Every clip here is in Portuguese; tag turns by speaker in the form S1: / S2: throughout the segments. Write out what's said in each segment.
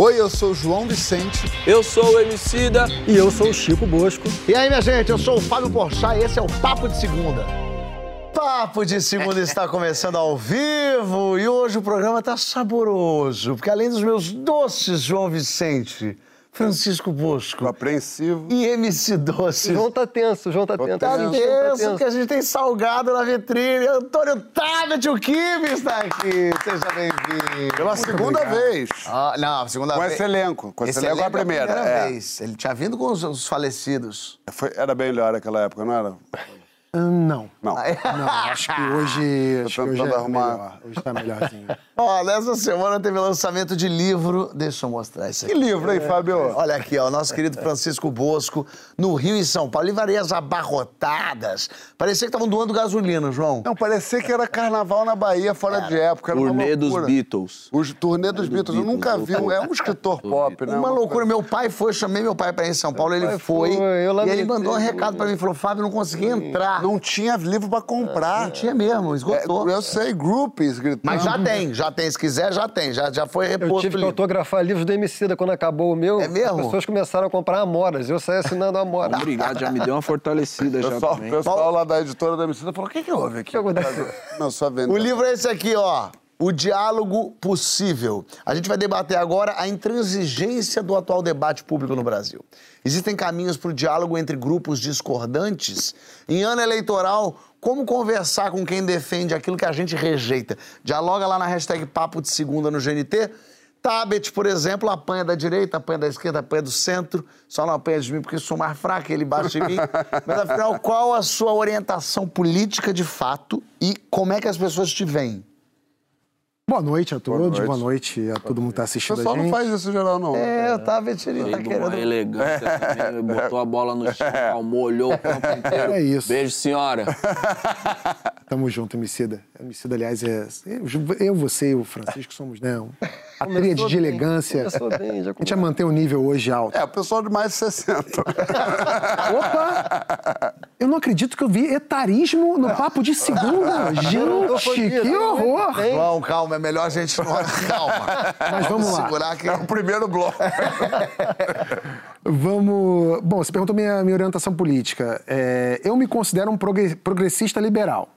S1: Oi, eu sou o João Vicente.
S2: Eu sou o Emicida.
S3: E eu sou o Chico Bosco.
S4: E aí, minha gente, eu sou o Fábio Porchat e esse é o Papo de Segunda. Papo de Segunda está começando ao vivo e hoje o programa está saboroso, porque além dos meus doces João Vicente, Francisco Bosco
S1: Apreensivo.
S4: e MC Doce.
S3: O João tá tenso, o João tá tenso.
S4: Tá
S3: gente,
S4: tenso, que a gente tem salgado na vitrine. Antônio Tabet, o Kibe está aqui. Seja bem-vindo.
S1: Pela segunda vez.
S4: Ah, não, a segunda
S1: Com
S4: vez.
S1: esse elenco. Com esse, elenco é a primeira. é.
S4: vez. Ele tinha vindo com os, os falecidos.
S1: Foi- era bem melhor naquela época, não era?
S3: Hum, Não.
S1: Não.
S3: Não, acho que hoje. Acho que hoje é
S1: arrumar.
S3: melhor. Hoje tá melhorzinho.
S4: Ó, nessa semana teve lançamento de livro. Deixa eu mostrar isso
S1: Que
S4: aqui.
S1: livro, hein, Fábio?
S4: Olha aqui, ó, nosso querido Francisco Bosco, no Rio e São Paulo. Livrarias abarrotadas. Parecia que estavam doando gasolina, João.
S1: Não, parecia que era carnaval na Bahia, fora de época. Era uma
S2: Turnê dos. Beatles.
S1: Os turnê dos Beatles. Eu nunca vi. É um escritor pop, né?
S4: Uma loucura. Meu pai foi, chamei meu pai pra ir em São Paulo, ele
S3: pai
S4: foi.
S3: foi,
S4: e ele mandou um recado pra mim, falou, Fábio, não consegui entrar.
S1: Não tinha livro pra comprar.
S4: Não tinha mesmo,
S1: É,
S4: esgotou.
S1: eu sei, groupies gritando.
S4: Mas já tem, já tem. Se quiser, já tem. Já, já foi
S3: Eu
S4: reposto
S3: tive
S4: o
S3: que autografar livros do Emicida quando acabou o meu.
S4: É mesmo?
S3: As pessoas começaram a comprar amoras. Eu saí assinando amora.
S2: Obrigado, já me deu uma fortalecida
S1: O
S2: já
S1: pessoal,
S2: também.
S1: o pessoal lá da editora da Emicida falou: o que, que houve aqui? Não, só vendo.
S4: O livro é esse aqui, ó. O Diálogo Possível. A gente vai debater agora a intransigência do atual debate público no Brasil. Existem caminhos para o diálogo entre grupos discordantes? Em ano eleitoral, como conversar com quem defende aquilo que a gente rejeita? Dialoga lá na hashtag Papo de Segunda no GNT. Tabet, por exemplo, apanha da direita, apanha da esquerda, apanha do centro. Só não apanha de mim porque sou mais fraco, ele bate em mim. Mas afinal, qual a sua orientação política de fato e como é que as pessoas te veem?
S3: Boa noite a todos,
S1: noite.
S3: boa noite, a todo mundo que tá
S1: O
S3: assistindo
S1: pessoal
S3: a gente.
S1: não faz isso geral, não.
S4: É, o Tabet, ele tá querendo...
S2: uma elegância também, botou a bola no chão, calmou, olhou o campo inteiro.
S3: É isso.
S2: Beijo, senhora.
S3: Tamo junto, Emicida. Emicida, aliás, é. Eu, eu, você e o Francisco somos, né? um- A tríade de elegância.
S2: começou bem, já
S3: a gente vai manter o nível hoje alto.
S1: É, o pessoal de mais de 60.
S3: Opa! Eu não acredito que eu vi etarismo no papo de segunda. Gente, que horror!
S4: João, calma, é melhor a gente não... Calma.
S3: Mas vamos lá.
S4: segurar que...
S1: É o primeiro bloco.
S3: Vamos. Bom, você perguntou minha, minha orientação política. É, eu me considero um progre- progressista liberal,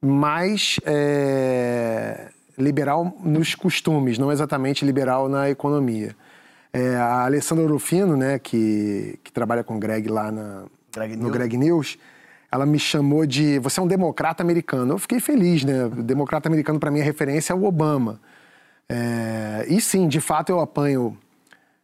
S3: mas é, liberal nos costumes, não exatamente liberal na economia. É, a Alessandra Rufino, né, que, que trabalha com o Greg lá na,
S4: Greg
S3: no
S4: News.
S3: Greg News, ela me chamou de. Você é um democrata americano. Eu fiquei feliz, né? O democrata americano, para mim, a referência é o Obama. É, e sim, de fato, eu apanho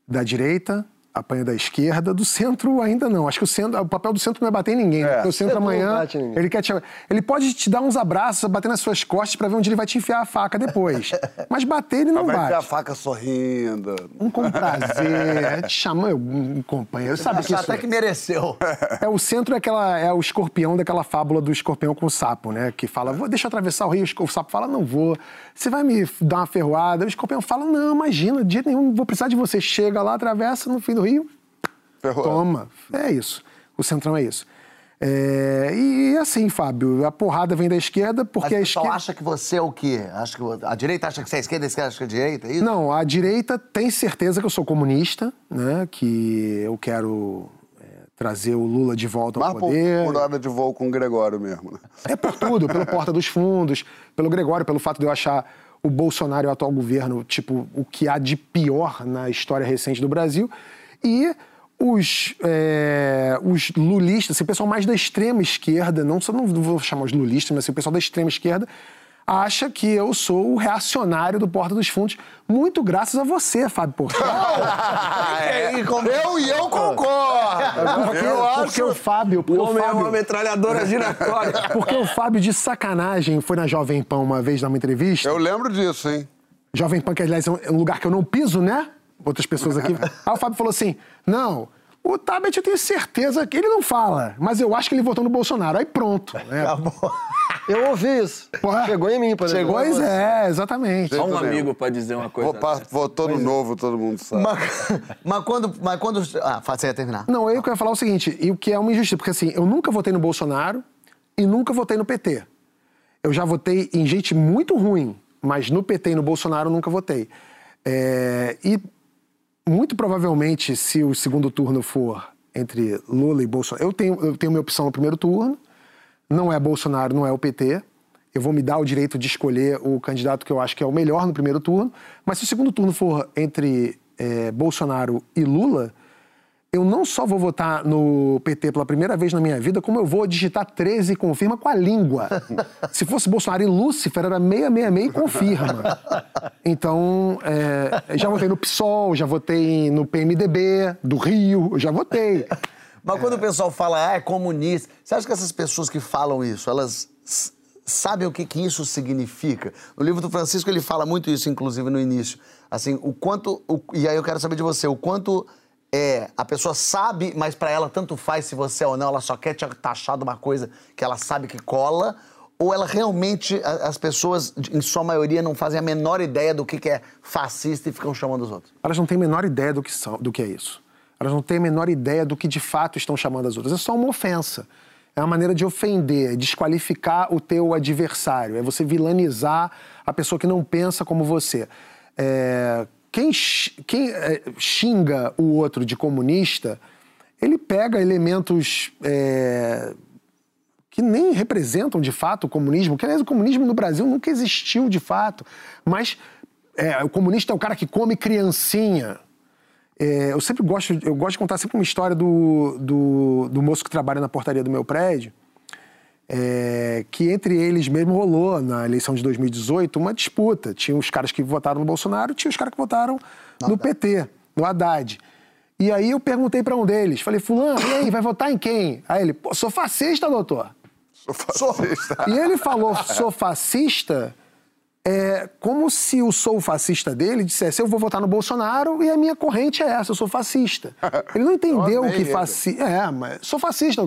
S3: da direita, apanho da esquerda, do centro ainda não. Acho que o, centro, o papel do centro não é bater em ninguém, né? Porque o centro amanhã.
S2: bate.
S3: Ele, quer te, ele pode te dar uns abraços, bater nas suas costas pra ver onde ele vai te enfiar a faca depois. Mas bater ele não
S1: Vai ter a
S3: bate.
S1: faca sorrindo.
S3: Um com prazer, te chama um companheiro. Sabe que
S4: até que mereceu.
S3: é o centro é aquela é o escorpião daquela fábula do escorpião com o sapo, né? Que fala, vou, deixa eu atravessar o rio. O sapo fala, não vou. Você vai me dar uma ferroada. O escorpião fala, não, imagina, de jeito nenhum, não vou precisar de você. Chega lá, atravessa no fim do rio,
S1: Ferrou.
S3: toma. É isso. O centrão é isso. É, e assim, Fábio, a porrada vem da esquerda
S4: Mas
S3: porque
S4: o
S3: a
S4: pessoal
S3: esquerda.
S4: acha que você é o quê? Acha que a direita acha que você é a esquerda, a esquerda acha que é a direita, é isso?
S3: Não, a direita tem certeza que eu sou comunista, né? Que eu quero trazer o Lula de volta ao
S1: Mas por,
S3: poder.
S1: por hora de voo com o Gregório mesmo. né?
S3: É por tudo, pelo Porta dos Fundos, pelo Gregório, pelo fato de eu achar o Bolsonaro e o atual governo, tipo, o que há de pior na história recente do Brasil. E os, é, os lulistas, assim, o pessoal mais da extrema esquerda, não, só não vou chamar os lulistas, mas assim, o pessoal da extrema esquerda, acha que eu sou o reacionário do Porta dos Fundos, muito graças a você, Fábio Porchat.
S4: É,
S1: Eu e eu concordo.
S3: Porque,
S1: eu
S3: porque o
S1: acho.
S3: Fábio,
S2: O homem é
S3: Fábio,
S2: uma metralhadora giratória.
S3: porque o Fábio de sacanagem foi na Jovem Pan uma vez dar uma entrevista.
S1: Eu lembro disso, hein?
S3: Jovem Pan, que aliás é um- é um lugar que eu não piso, né? Outras pessoas aqui. Aí o Fábio falou assim: não. O Tabet eu tenho certeza que ele não fala, mas eu acho que ele votou no Bolsonaro. Aí pronto. Né?
S5: Eu ouvi isso.
S3: Porra.
S5: Chegou em mim, por exemplo.
S3: Pois é, exatamente.
S2: Só um amigo pra dizer uma coisa.
S1: Vou pa- Votou no novo, todo mundo sabe.
S4: Mas, mas quando. Mas quando. Ah, você ia terminar.
S3: Não, eu quero falar o seguinte, e o que é uma injustiça, porque assim, eu nunca votei no Bolsonaro e nunca votei no PT. Eu já votei em gente muito ruim, mas no PT e no Bolsonaro eu nunca votei. É, e muito provavelmente, se o segundo turno for entre Lula e Bolsonaro, eu tenho, eu tenho minha opção no primeiro turno, não é Bolsonaro, não é o PT. Eu vou me dar o direito de escolher o candidato que eu acho que é o melhor no primeiro turno. Mas se o segundo turno for entre é, Bolsonaro e Lula, eu não só vou votar no PT pela primeira vez na minha vida, como eu vou digitar 13 e confirma com a língua. Se fosse Bolsonaro e Lúcifer, era 666 e confirma. Então, é, já votei no PSOL, já votei no PMDB do Rio, já votei.
S4: Mas quando o pessoal fala, ah, é comunista, você acha que essas pessoas que falam isso, elas sabem o que, que isso significa? No livro do Francisco ele fala muito isso, inclusive no início. Assim, o quanto. O, e aí eu quero saber de você, o quanto é, a pessoa sabe, mas para ela tanto faz se você é ou não, ela só quer te taxar de uma coisa que ela sabe que cola, ou ela realmente, as pessoas, em sua maioria, não fazem a menor ideia do que é fascista e ficam chamando os outros?
S3: Elas não têm a menor ideia do que, são, do que é isso. Elas não têm a menor ideia do que de fato estão chamando as outras. É só uma ofensa. É uma maneira de ofender, desqualificar o teu adversário. É você vilanizar a pessoa que não pensa como você. É, quem, quem é, xinga o outro de comunista, ele pega elementos é, que nem representam de fato o comunismo, que aliás o comunismo no Brasil nunca existiu de fato, mas é, o comunista é o cara que come criancinha. É, eu sempre gosto, eu gosto de contar sempre uma história do, do, do moço que trabalha na portaria do meu prédio, é, que entre eles mesmo rolou na eleição de 2018 uma disputa. Tinha os caras que votaram no Bolsonaro, tinha os caras que votaram no PT, no Haddad. E aí eu perguntei para um deles, falei, fulano, e aí, vai votar em quem? Aí ele, pô, sou fascista, doutor.
S1: Sou fascista.
S3: E ele falou, sou fascista, é como se o sou fascista dele dissesse: eu vou votar no Bolsonaro e a minha corrente é essa, eu sou fascista. Ele não entendeu o que fascista. É, mas sou fascista.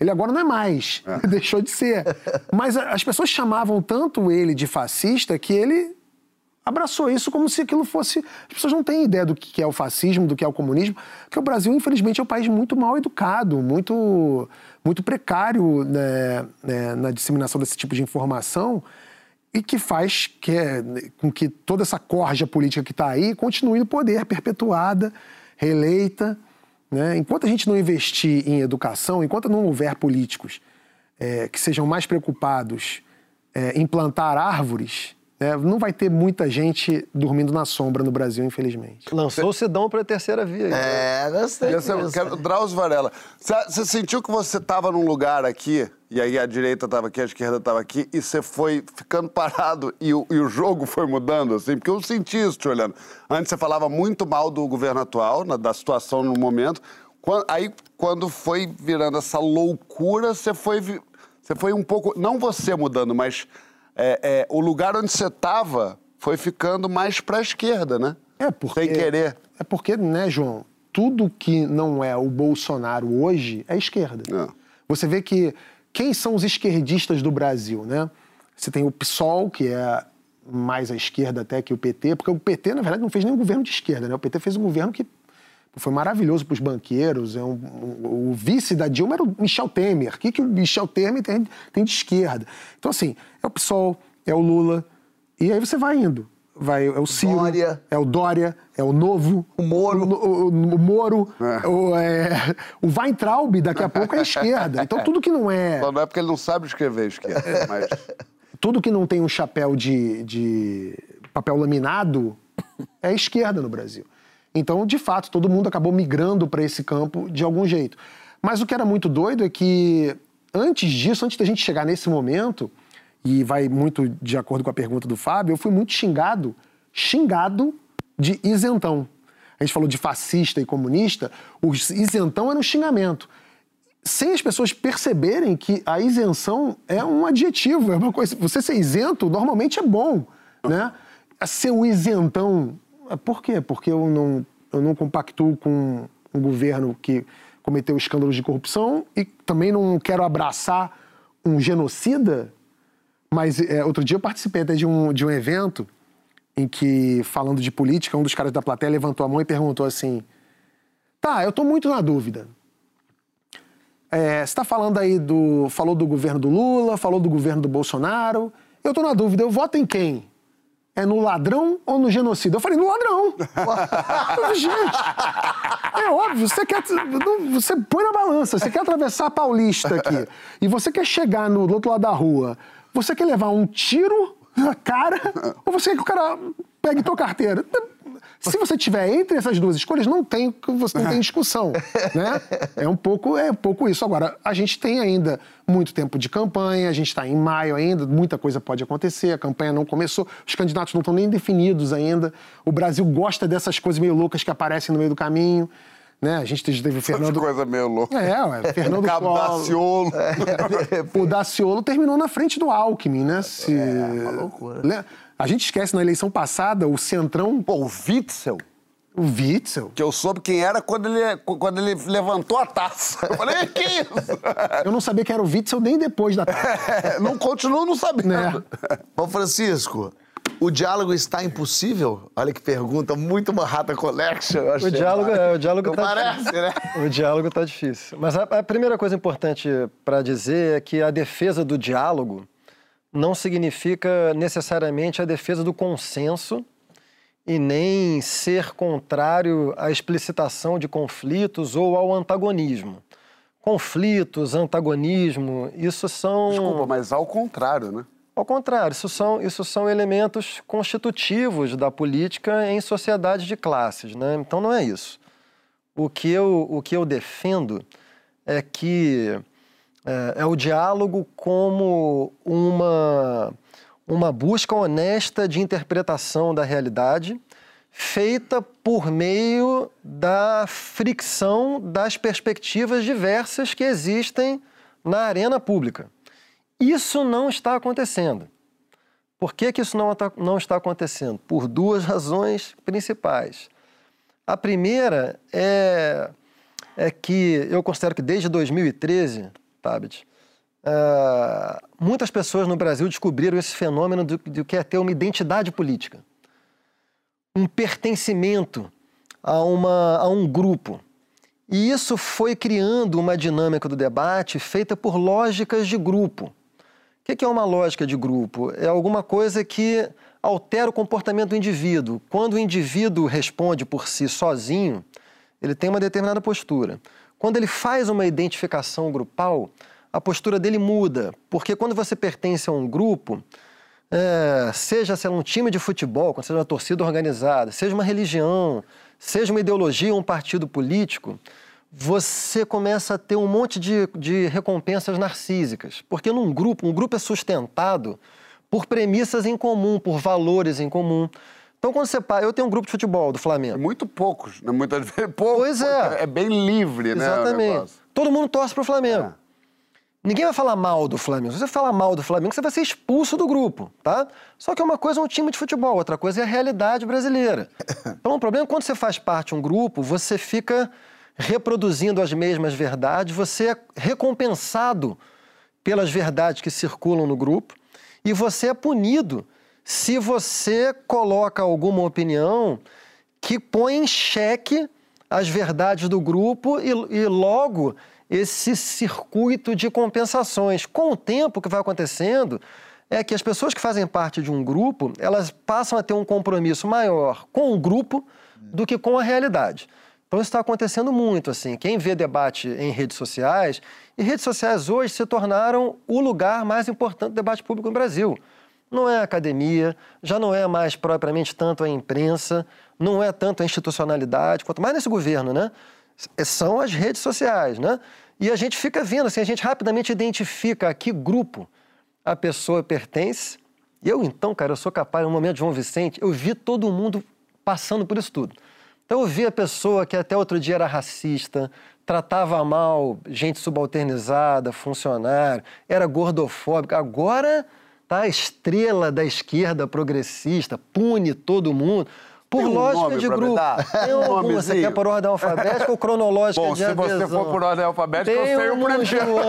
S3: Ele agora não é mais, é. deixou de ser. Mas as pessoas chamavam tanto ele de fascista que ele abraçou isso como se aquilo fosse. As pessoas não têm ideia do que é o fascismo, do que é o comunismo, porque o Brasil, infelizmente, é um país muito mal educado, muito, muito precário né, né, na disseminação desse tipo de informação e que faz que, é, com que toda essa corja política que está aí continue no poder, perpetuada, reeleita. Né? Enquanto a gente não investir em educação, enquanto não houver políticos é, que sejam mais preocupados é, em plantar árvores, é, não vai ter muita gente dormindo na sombra no Brasil, infelizmente.
S5: Lançou o Sidão para a terceira via.
S4: É, gostei.
S1: Quero, Drauzio Varela, você sentiu que você estava num lugar aqui, e aí a direita estava aqui, a esquerda estava aqui, e você foi ficando parado e o, e o, jogo foi mudando, assim? Porque eu senti isso te olhando. Antes você falava muito mal do governo atual, na, da situação no momento. Quando, aí, quando foi virando essa loucura, você foi, você foi um pouco. Não você mudando, mas é, é, o lugar onde você estava foi ficando mais para a esquerda, né?
S3: É porque,
S1: Sem querer.
S3: É porque, né, João, tudo que não é o Bolsonaro hoje é esquerda. É. Você vê que quem são os esquerdistas do Brasil, né? Você tem o PSOL, que é mais à esquerda até que o PT, porque o PT, na verdade, não fez nenhum governo de esquerda, né? O PT fez um governo que foi maravilhoso para os banqueiros. É um, um, o vice da Dilma era o Michel Temer. O que, que o Michel Temer tem, tem de esquerda? Então, assim, é o PSOL, é o Lula, e aí você vai indo. Vai, é o Ciro, Dória. é o Dória, é o Novo,
S4: o Moro,
S3: o, o, o Moro, é. O, é, o Weintraub, daqui a pouco é a esquerda. Então tudo que não é...
S1: Só não é porque ele não sabe escrever esquerda, mas...
S3: Tudo que não tem um chapéu de, de papel laminado é a esquerda no Brasil. Então, de fato, todo mundo acabou migrando para esse campo de algum jeito. Mas o que era muito doido é que, antes disso, antes da gente chegar nesse momento, e vai muito de acordo com a pergunta do Fábio, eu fui muito xingado, xingado de isentão. A gente falou de fascista e comunista, o isentão era um xingamento. Sem as pessoas perceberem que a isenção é um adjetivo, é uma coisa. Você ser isento normalmente é bom, né? Ser o isentão por quê? Porque eu não, eu não compactuo com um governo que cometeu escândalos de corrupção e também não quero abraçar um genocida. Mas é, outro dia eu participei até de um, de um evento em que, falando de política, um dos caras da plateia levantou a mão e perguntou assim: Tá, eu estou muito na dúvida. É, você está falando aí do. Falou do governo do Lula, falou do governo do Bolsonaro. Eu estou na dúvida, eu voto em quem? É no ladrão ou no genocida? Eu falei, no ladrão. Gente, é óbvio, você quer. Você põe na balança, você quer atravessar a Paulista aqui e você quer chegar no do outro lado da rua, você quer levar um tiro na cara ou você quer que o cara pegue tua carteira? Se você tiver entre essas duas escolhas, não tem, você não tem discussão, né? É um pouco, é um pouco isso. Agora, a gente tem ainda muito tempo de campanha, a gente está em maio ainda, muita coisa pode acontecer, a campanha não começou, os candidatos não estão nem definidos ainda. O Brasil gosta dessas coisas meio loucas que aparecem no meio do caminho. Né? A gente teve o Fernando.
S1: coisa meio louca.
S3: É, ué, Fernando.
S1: Daciolo.
S3: O Daciolo terminou na frente do Alckmin, né? Se...
S4: É, uma loucura.
S3: Né? A gente esquece na eleição passada o Centrão,
S1: Pô, o Witzel,
S3: o Witzel.
S1: que eu soube quem era quando ele, quando ele levantou a taça. Eu falei, que isso?
S3: Eu não sabia que era o Witzel nem depois da tarde.
S1: não continuo não sabendo.
S3: Né?
S4: Ô, Francisco, o diálogo está impossível? Olha que pergunta, muito Manhattan Collection. eu achei.
S5: O diálogo, é, o diálogo
S4: Não
S5: tá
S4: parece, né?
S5: O diálogo está difícil. Mas a, a primeira coisa importante para dizer é que a defesa do diálogo não significa necessariamente a defesa do consenso e nem ser contrário à explicitação de conflitos ou ao antagonismo. Conflitos, antagonismo, isso são.
S1: Desculpa, mas ao contrário, né?
S5: Ao contrário, isso são, isso são elementos constitutivos da política em sociedades de classes. Né? Então não é isso. O que eu, o que eu defendo é que é, é o diálogo como uma, uma busca honesta de interpretação da realidade, feita por meio da fricção das perspectivas diversas que existem na arena pública. Isso não está acontecendo. Por que, que isso não, não está acontecendo? Por duas razões principais. A primeira é, é que eu considero que desde 2013, Tabit, ah, muitas pessoas no Brasil descobriram esse fenômeno do, do que é ter uma identidade política, um pertencimento a, uma, a um grupo. E isso foi criando uma dinâmica do debate feita por lógicas de grupo. O que é uma lógica de grupo? É alguma coisa que altera o comportamento do indivíduo. Quando o indivíduo responde por si sozinho, ele tem uma determinada postura. Quando ele faz uma identificação grupal, a postura dele muda, porque quando você pertence a um grupo, é, seja se é um time de futebol, quando seja uma torcida organizada, seja uma religião, seja uma ideologia ou um partido político, você começa a ter um monte de, de recompensas narcísicas. Porque num grupo, um grupo é sustentado por premissas em comum, por valores em comum. Então, quando você. Eu tenho um grupo de futebol do Flamengo.
S1: Muito poucos, né? Muitas vezes poucos.
S5: Pois é.
S1: É bem livre, né?
S5: Exatamente.
S1: negócio.
S5: Todo mundo torce pro Flamengo.
S1: É.
S5: Ninguém vai falar mal do Flamengo. Se você falar mal do Flamengo, você vai ser expulso do grupo, tá? Só que uma coisa é um time de futebol, outra coisa é a realidade brasileira. Então, o problema é que quando você faz parte de um grupo, você fica reproduzindo as mesmas verdades, você é recompensado pelas verdades que circulam no grupo e você é punido se você coloca alguma opinião que põe em xeque as verdades do grupo e, e logo esse circuito de compensações. Com o tempo, o que vai acontecendo é que as pessoas que fazem parte de um grupo, elas passam a ter um compromisso maior com o grupo do que com a realidade. Então isso está acontecendo muito, assim. Quem vê debate em redes sociais, e redes sociais hoje se tornaram o lugar mais importante do debate público no Brasil. Não é a academia, já não é mais propriamente tanto a imprensa, não é tanto a institucionalidade, quanto mais nesse governo, né? São as redes sociais, né? E a gente fica vendo, assim, a gente rapidamente identifica a que grupo a pessoa pertence. Eu, então, cara, eu sou capaz, no momento de João Vicente, eu vi todo mundo passando por isso tudo. Então, eu vi a pessoa que até outro dia era racista, tratava mal gente subalternizada, funcionário, era gordofóbica. Agora tá a estrela da esquerda progressista, pune todo mundo. Por
S1: um
S5: lógica de grupo. Tem
S1: Um
S5: alguma, você quer por ordem alfabética ou cronológica
S1: Bom,
S5: de
S1: se você
S5: adesão?
S1: for por ordem alfabética, eu
S5: Tem
S1: sei o primeiro.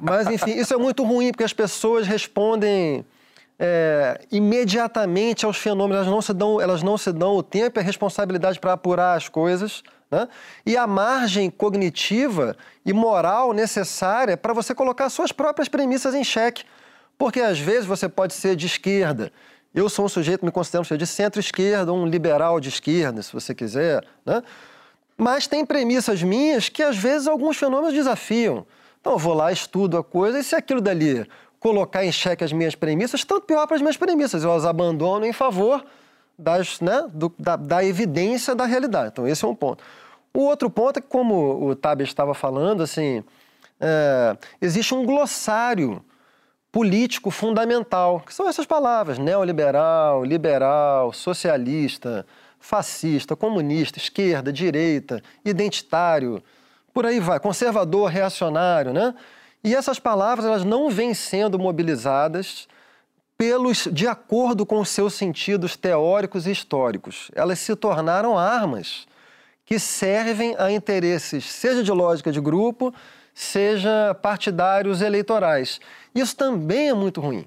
S5: Mas, enfim, isso é muito ruim, porque as pessoas respondem é, imediatamente aos fenômenos, elas não, se dão, elas não se dão o tempo e a responsabilidade para apurar as coisas, né? e a margem cognitiva e moral necessária para você colocar suas próprias premissas em xeque. Porque às vezes você pode ser de esquerda. Eu sou um sujeito, me considero um sujeito de centro-esquerda, um liberal de esquerda, se você quiser, né? Mas tem premissas minhas que às vezes alguns fenômenos desafiam. Então eu vou lá, estudo a coisa, e se aquilo dali colocar em xeque as minhas premissas, tanto pior para as minhas premissas. Eu as abandono em favor das, né, do, da, da, evidência da realidade. Então, esse é um ponto. O outro ponto é que, como o Tabe estava falando, assim, é, existe um glossário político fundamental, que são essas palavras: neoliberal, liberal, socialista, fascista, comunista, esquerda, direita, identitário, por aí vai, conservador, reacionário, né? E essas palavras elas não vêm sendo mobilizadas pelos de acordo com os seus sentidos teóricos e históricos. Elas se tornaram armas que servem a interesses, seja de lógica de grupo, seja partidários eleitorais. Isso também é muito ruim,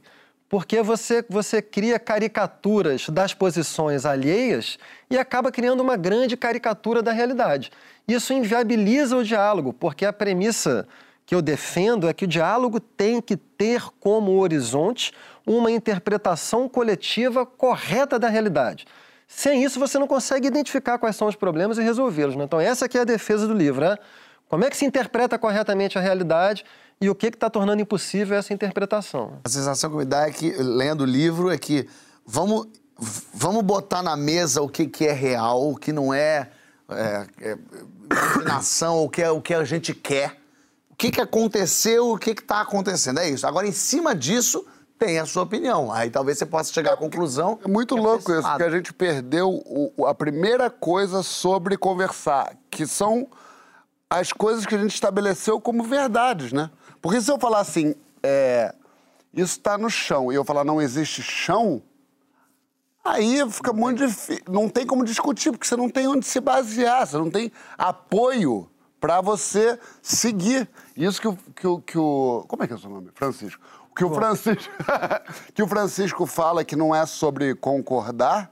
S5: porque você, você cria caricaturas das posições alheias e acaba criando uma grande caricatura da realidade. Isso inviabiliza o diálogo, porque a premissa que eu defendo é que o diálogo tem que ter como horizonte uma interpretação coletiva correta da realidade. Sem isso, você não consegue identificar quais são os problemas e resolvê-los. Né? Então, essa aqui é a defesa do livro. Né? Como é que se interpreta corretamente a realidade e o que está tornando impossível essa interpretação?
S4: A sensação que me dá é que, lendo o livro, é que vamos, vamos botar na mesa o que, que é real, o que não é, é, é imaginação, o que, é, o que a gente quer o que, que aconteceu, o que está acontecendo. É isso. Agora, em cima disso, tem a sua opinião. Aí talvez você possa chegar à conclusão.
S1: É muito louco isso, porque a gente perdeu o, a primeira coisa sobre conversar, que são as coisas que a gente estabeleceu como verdades, né? Porque se eu falar assim, é, isso está no chão, e eu falar não existe chão, aí fica muito difícil. Não tem como discutir, porque você não tem onde se basear, você não tem apoio para você seguir. Isso que o, que, o, que o. Como é que é o seu nome? Francisco. Que o Francisco, que o Francisco fala que não é sobre concordar.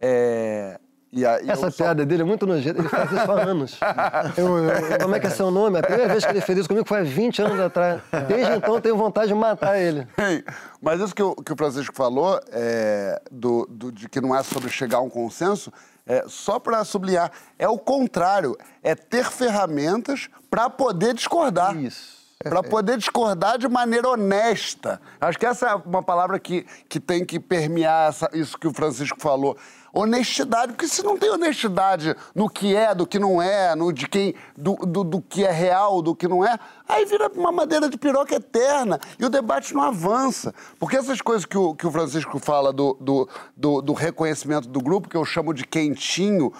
S1: É,
S5: e a, e Essa piada só... dele é muito nojenta, ele faz isso há anos. Eu, eu, como é que é seu nome? A primeira vez que ele fez isso comigo foi há 20 anos atrás. Desde então eu tenho vontade de matar ele.
S1: Mas isso que o, que o Francisco falou, é, do, do, de que não é sobre chegar a um consenso, é, só para sublinhar, é o contrário, é ter ferramentas para poder discordar.
S5: Isso.
S1: Para poder discordar de maneira honesta. Acho que essa é uma palavra que, que tem que permear essa, isso que o Francisco falou honestidade, porque se não tem honestidade no que é, do que não é, no de quem, do, do, do, que é real, do que não é, aí vira uma madeira de piroca eterna e o debate não avança. Porque essas coisas que o, que o Francisco fala do, do, do, do reconhecimento do grupo, que eu chamo de quentinho,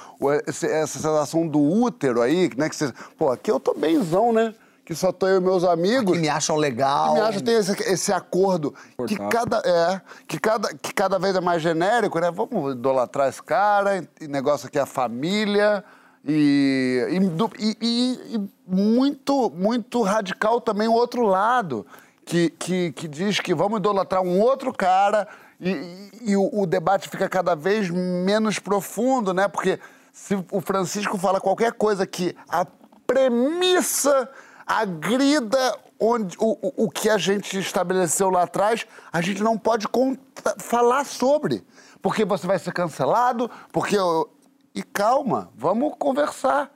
S1: essa sensação do útero aí, né? Que você, pô, aqui eu tô benzão, né? Que só tô eu e meus amigos.
S4: Que me acham legal.
S1: Que me acham, tem esse, esse acordo. Que cada, é, que, cada, que cada vez é mais genérico, né? Vamos idolatrar esse cara, e negócio aqui é a família. E, e, e, e, muito, muito radical também o outro lado, que, que, que diz que vamos idolatrar um outro cara e, e o, o, debate fica cada vez menos profundo, né? Porque se o Francisco fala qualquer coisa que a premissa agrida onde, o, o que a gente estabeleceu lá atrás, a gente não pode conta, falar sobre. Porque você vai ser cancelado, porque. Eu... E calma, vamos conversar.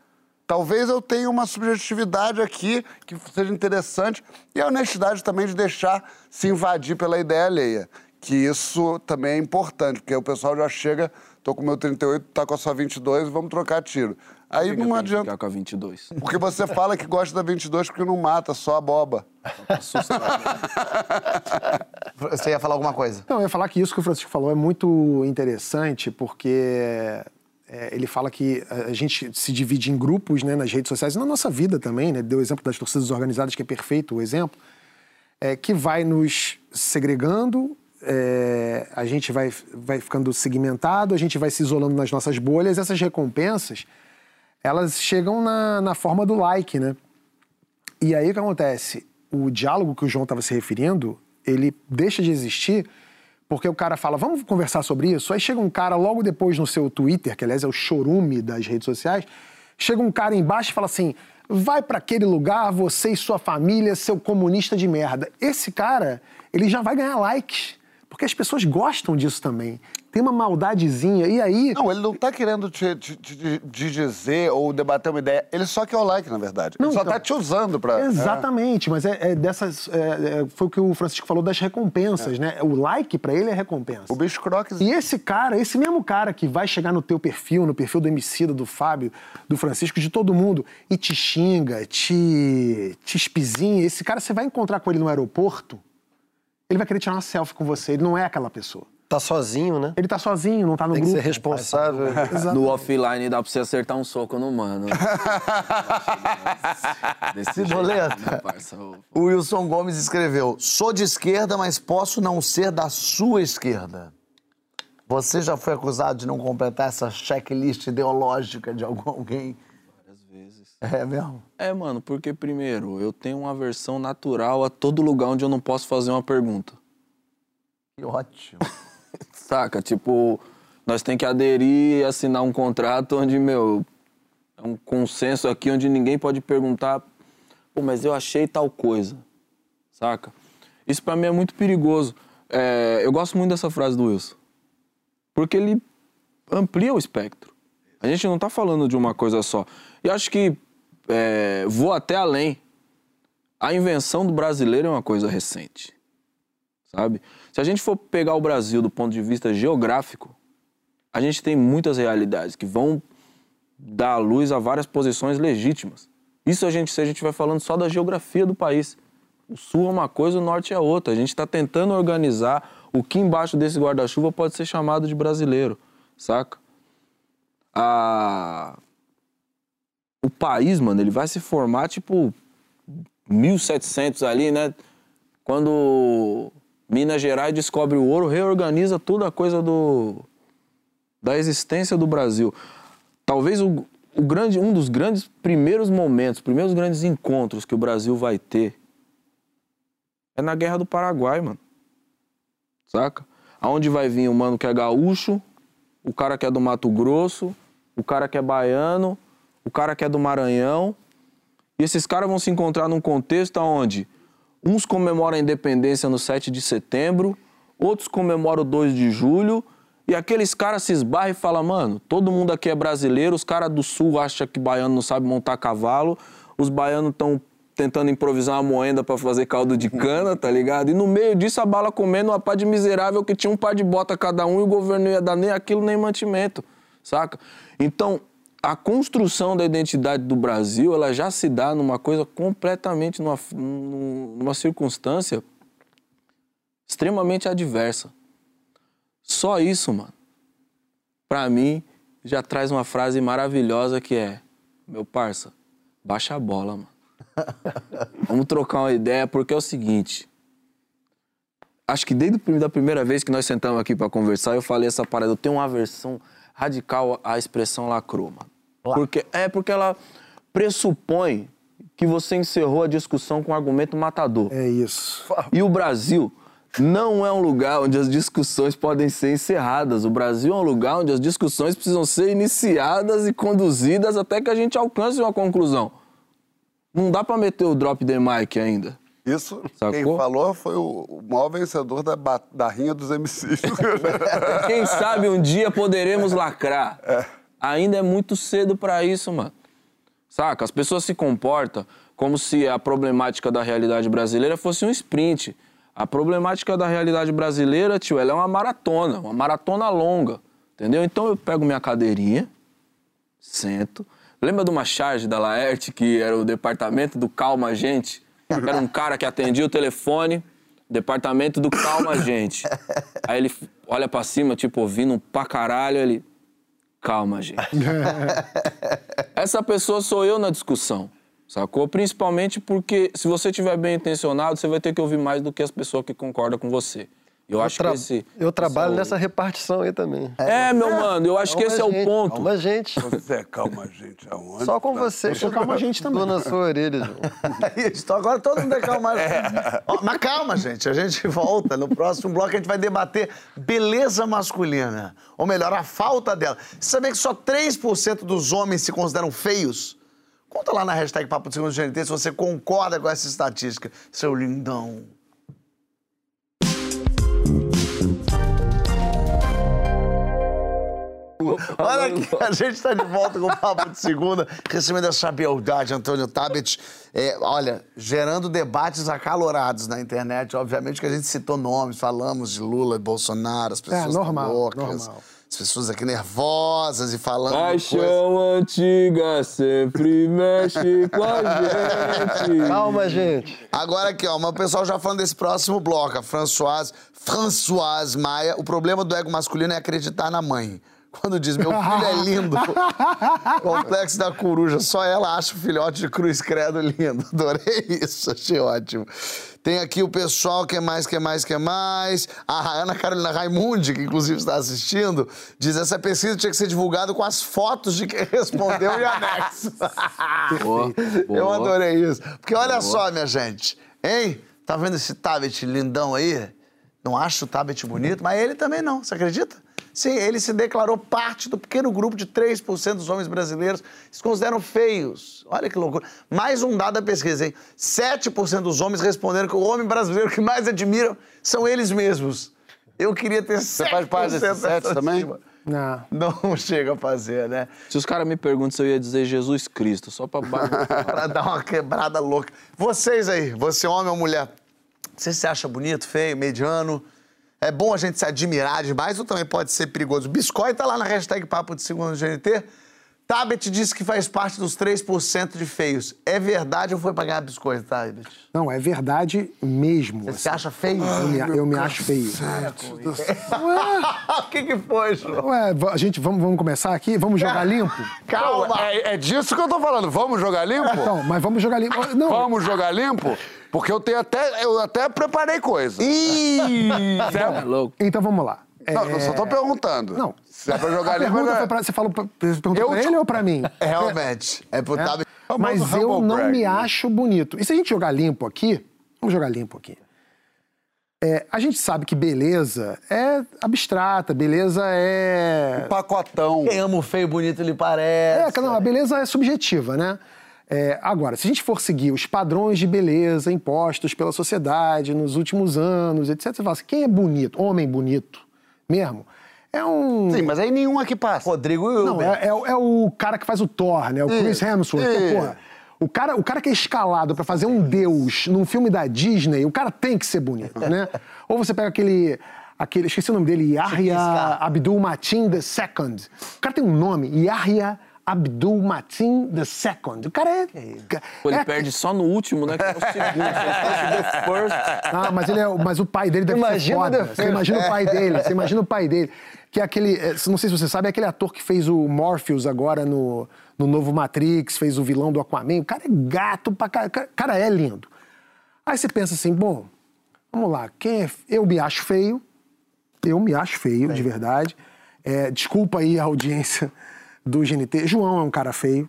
S1: Talvez eu tenha uma subjetividade aqui que seja interessante e a honestidade também de deixar se invadir pela ideia alheia. Que isso também é importante, porque o pessoal já chega, tô com meu 38, tá com a sua 22, vamos trocar tiro. Aí não adianta.
S2: Ficar com a 22.
S1: Porque você fala que gosta da 22 porque não mata, só a boba.
S4: você ia falar alguma coisa?
S3: Não, eu ia falar que isso que o Francisco falou é muito interessante porque é, ele fala que a gente se divide em grupos né, nas redes sociais e na nossa vida também, né? Deu o exemplo das torcidas organizadas, que é perfeito o exemplo, é, que vai nos segregando, é, a gente vai, vai ficando segmentado, a gente vai se isolando nas nossas bolhas, essas recompensas elas chegam na, na forma do like, né? E aí o que acontece? O diálogo que o João estava se referindo, ele deixa de existir porque o cara fala, vamos conversar sobre isso? Aí chega um cara logo depois no seu Twitter, que aliás é o chorume das redes sociais, chega um cara embaixo e fala assim, vai para aquele lugar, você e sua família, seu comunista de merda. Esse cara, ele já vai ganhar likes. Porque as pessoas gostam disso também. Tem uma maldadezinha. E aí.
S1: Não, ele não tá querendo te, te- te- te dizer ou debater uma ideia. Ele só quer o like, na verdade.
S3: Não,
S1: ele só
S3: então-
S1: tá te usando pra.
S3: Exatamente, mas é, é dessas. é- é- foi o que o Francisco falou das recompensas, né? O like pra ele é recompensa.
S1: É. O bicho croques.
S3: E esse cara, esse mesmo cara que vai chegar no teu perfil, no perfil do Emicida, do Fábio, do Francisco, de todo mundo, e te xinga, te, te espizinha, esse cara, você vai encontrar com ele no aeroporto, ele vai querer tirar uma selfie com você. Ele não é aquela pessoa.
S5: Tá sozinho, né?
S3: Ele tá sozinho, não tá no
S5: Tem que
S3: grupo.
S5: ser responsável.
S2: No offline dá pra você acertar um soco no mano. Desse
S4: Boleta.
S2: parça?
S4: O Wilson Gomes escreveu: Sou de esquerda, mas posso não ser da sua esquerda. Você já foi acusado de não completar essa checklist ideológica de algum- alguém? É mesmo?
S2: É, mano, porque primeiro, eu tenho uma aversão natural a todo lugar onde eu não posso fazer uma pergunta.
S4: Que ótimo.
S2: Saca? Tipo, nós tem que aderir e assinar um contrato onde, meu, é um consenso aqui onde ninguém pode perguntar, pô, mas eu achei tal coisa. Saca? Isso pra mim é muito perigoso. É, eu gosto muito dessa frase do Wilson. Porque ele amplia o espectro. A gente não tá falando de uma coisa só. E acho que é, vou até além. A invenção do brasileiro é uma coisa recente sabe? Se a gente for pegar o Brasil do ponto de vista geográfico, a gente tem muitas realidades que vão dar luz a várias posições legítimas. Isso a gente, se a gente vai falando só da geografia do país. O sul é uma coisa, o norte é outra. A gente está tentando organizar o que embaixo desse guarda-chuva pode ser chamado de brasileiro, saca? A... O país, mano, ele vai se formar tipo 1700 ali, né? Quando Minas Gerais descobre o ouro, reorganiza toda a coisa do da existência do Brasil. Talvez o, o grande, um dos grandes primeiros momentos, primeiros grandes encontros que o Brasil vai ter é na Guerra do Paraguai, mano. Saca? Aonde vai vir o mano que é gaúcho, o cara que é do Mato Grosso, o cara que é baiano, o cara que é do Maranhão. E esses caras vão se encontrar num contexto onde uns comemoram a independência no 7 de setembro, outros comemoram o 2 de julho, e aqueles caras se esbarram e falam, mano, todo mundo aqui é brasileiro, os caras do sul acham que baiano não sabe montar cavalo, os baianos estão tentando improvisar uma moenda pra fazer caldo de cana, tá ligado? E no meio disso a bala comendo uma pá de miserável que tinha um par de bota cada um e o governo não ia dar nem aquilo nem mantimento, saca? Então, a construção da identidade do Brasil, ela já se dá numa coisa completamente, numa, numa circunstância extremamente adversa. Só isso, mano, pra mim, já traz uma frase maravilhosa que é: Meu parça, baixa a bola, mano. Vamos trocar uma ideia, porque é o seguinte. Acho que desde a primeira vez que nós sentamos aqui pra conversar, eu falei essa parada. Eu tenho uma aversão radical à expressão lacrou, mano. Porque, é porque ela pressupõe que você encerrou a discussão com um argumento matador.
S3: É isso.
S2: E o Brasil não é um lugar onde as discussões podem ser encerradas. O Brasil é um lugar onde as discussões precisam ser iniciadas e conduzidas até que a gente alcance uma conclusão. Não dá pra meter o drop the mic ainda.
S1: Isso,
S2: Sacou?
S1: quem falou foi o, maior vencedor da, da rinha dos MCs.
S2: Quem sabe um dia poderemos lacrar. Ainda é muito cedo pra isso, mano. Saca? As pessoas se comportam como se a problemática da realidade brasileira fosse um sprint. A problemática da realidade brasileira, tio, ela é uma maratona, uma maratona longa. Entendeu? Então eu pego minha cadeirinha, sento. Lembra de uma charge da Laerte, que era o departamento do Calma Gente? Era um cara que atendia o telefone, departamento do Calma Gente. Aí ele olha pra cima, tipo, ouvindo pra caralho, ele. Calma, gente. Essa pessoa sou eu na discussão, sacou? Principalmente porque se você estiver bem intencionado, você vai ter que ouvir mais do que as pessoas que concordam com você. Eu,
S5: Eu,
S2: acho
S5: tra-
S2: que esse.
S5: eu trabalho
S2: esse é o-
S5: nessa repartição aí também.
S2: É, meu mano, eu acho que esse é o
S5: gente,
S2: ponto.
S5: Calma, gente.
S1: Você calma, gente, aonde?
S5: Só com você.
S3: Deixa eu calma a gente também.
S5: Tô na sua orelha, João.
S4: É isso, agora todo mundo é calma. Ó, Mas calma, gente, a gente volta. No próximo bloco a gente vai debater beleza masculina. Ou melhor, a falta dela. Você sabia que só 3% dos homens se consideram feios? Conta lá na hashtag Papo de Segundo GNT se você concorda com essa estatística, seu lindão. Olha aqui, a gente está de volta com o Papo de Segunda, recebendo essa beldade, Antônio Tabet. É, olha, gerando debates acalorados na internet. Obviamente que a gente citou nomes, falamos de Lula e Bolsonaro, as pessoas tão
S3: normal,
S4: loucas.
S3: normal.
S4: As pessoas aqui nervosas e falando.
S2: Paixão antiga sempre mexe com a gente.
S5: Calma, gente.
S4: Agora aqui, ó, mas o pessoal já falando desse próximo bloco, a Françoise, Françoise Maia, o problema do ego masculino é acreditar na mãe. Quando diz, meu filho é lindo. Complexo da coruja, só ela acha o filhote de cruz credo lindo. Adorei isso, achei ótimo. Tem aqui o pessoal, que mais, que mais, que mais? A Ana Carolina Raimundi, que inclusive está assistindo, diz, essa pesquisa tinha que ser divulgada com as fotos de quem respondeu e anexo.
S2: Boa,
S4: Eu
S2: boa.
S4: adorei isso. Porque olha só, minha gente, hein? Tá vendo esse tablet lindão aí? Não acho o tablet bonito, mas ele também não, você acredita? Sim, ele se declarou parte do pequeno grupo de 3% dos homens brasileiros que se consideram feios. Olha que loucura. Mais um dado da pesquisa, hein? 7% dos homens responderam que o homem brasileiro que mais admiram são eles mesmos. Eu queria ter 7%
S1: Você faz parte desses sete
S4: dessa
S1: também?
S4: estima.
S3: Não.
S4: Não chega a fazer, né?
S2: Se os caras me perguntam se eu ia dizer Jesus Cristo, só pra
S4: pra dar uma quebrada louca. Vocês aí, você homem ou mulher, você se acha bonito, feio, mediano? É bom a gente se admirar demais ou também pode ser perigoso? Biscoito tá lá na hashtag Papo de Segundo GNT. Tabet disse que faz parte dos 3% de feios. É verdade ou foi pra ganhar biscoito, Tabet?
S3: Não, é verdade mesmo.
S4: Você se acha feio?
S3: Eu me, eu me acho feio.
S4: o que que foi, João?
S3: Ué, a gente, vamos, vamos começar aqui? Vamos jogar limpo?
S4: Calma!
S1: É, é disso que eu tô falando. Vamos jogar limpo?
S3: Então, mas vamos jogar limpo. Não,
S1: Vamos jogar limpo? Porque eu tenho até. Eu até preparei coisa.
S4: Ih!
S2: É louco.
S3: então vamos lá. É,
S1: Não, eu só tô perguntando.
S3: Não.
S1: Se é pra jogar
S3: a
S1: limpo.
S3: pergunta
S1: é-
S3: foi pra, você falou pra, você
S1: Eu
S3: pra
S1: te-
S3: ele ou pra mim?
S4: Realmente. É pro Tabet.
S3: Mas eu
S1: humble
S3: não
S1: brag,
S3: me
S1: né?
S3: acho bonito. E se a gente jogar limpo aqui, vamos jogar limpo aqui. É, a gente sabe que beleza é abstrata, beleza é.
S1: Pacotão.
S4: Quem ama o feio bonito lhe parece.
S3: É, não, a beleza é subjetiva, né? É, agora, se a gente for seguir os padrões de beleza impostos pela sociedade nos últimos anos, etc., você fala assim, quem é bonito, homem bonito mesmo, é um...
S1: Sim, mas aí nenhum aqui passa.
S4: Rodrigo Hilbert.
S3: Não, é, é o- é o cara que faz o Thor, né? O Chris Hemsworth. que,
S1: isso.
S3: porra, o cara, o cara que é escalado pra fazer um deus num filme da Disney, o cara tem que ser bonito, né? Ou você pega aquele... aquele esqueci o nome dele, Yahya Abdul Matin II. O cara tem um nome, Yahya Abdul Matin II. O cara é...
S2: Pô, ele
S3: é-
S2: perde só no último, né? Que é o segundo.
S3: Ah, mas, ele é, mas o pai dele deve
S5: Imagina
S3: ser foda.
S5: o
S3: Você imagina o pai dele, você imagina o pai dele. Que é aquele, é, não sei se você sabe, é aquele ator que fez o Morpheus agora no, no novo Matrix, fez o vilão do Aquaman. O cara é gato pra cara. Cara, é lindo. Aí você pensa assim, bom, vamos lá, quem é. Eu me acho feio. Eu me acho feio, de verdade. É, desculpa aí a audiência do GNT. João é um cara feio.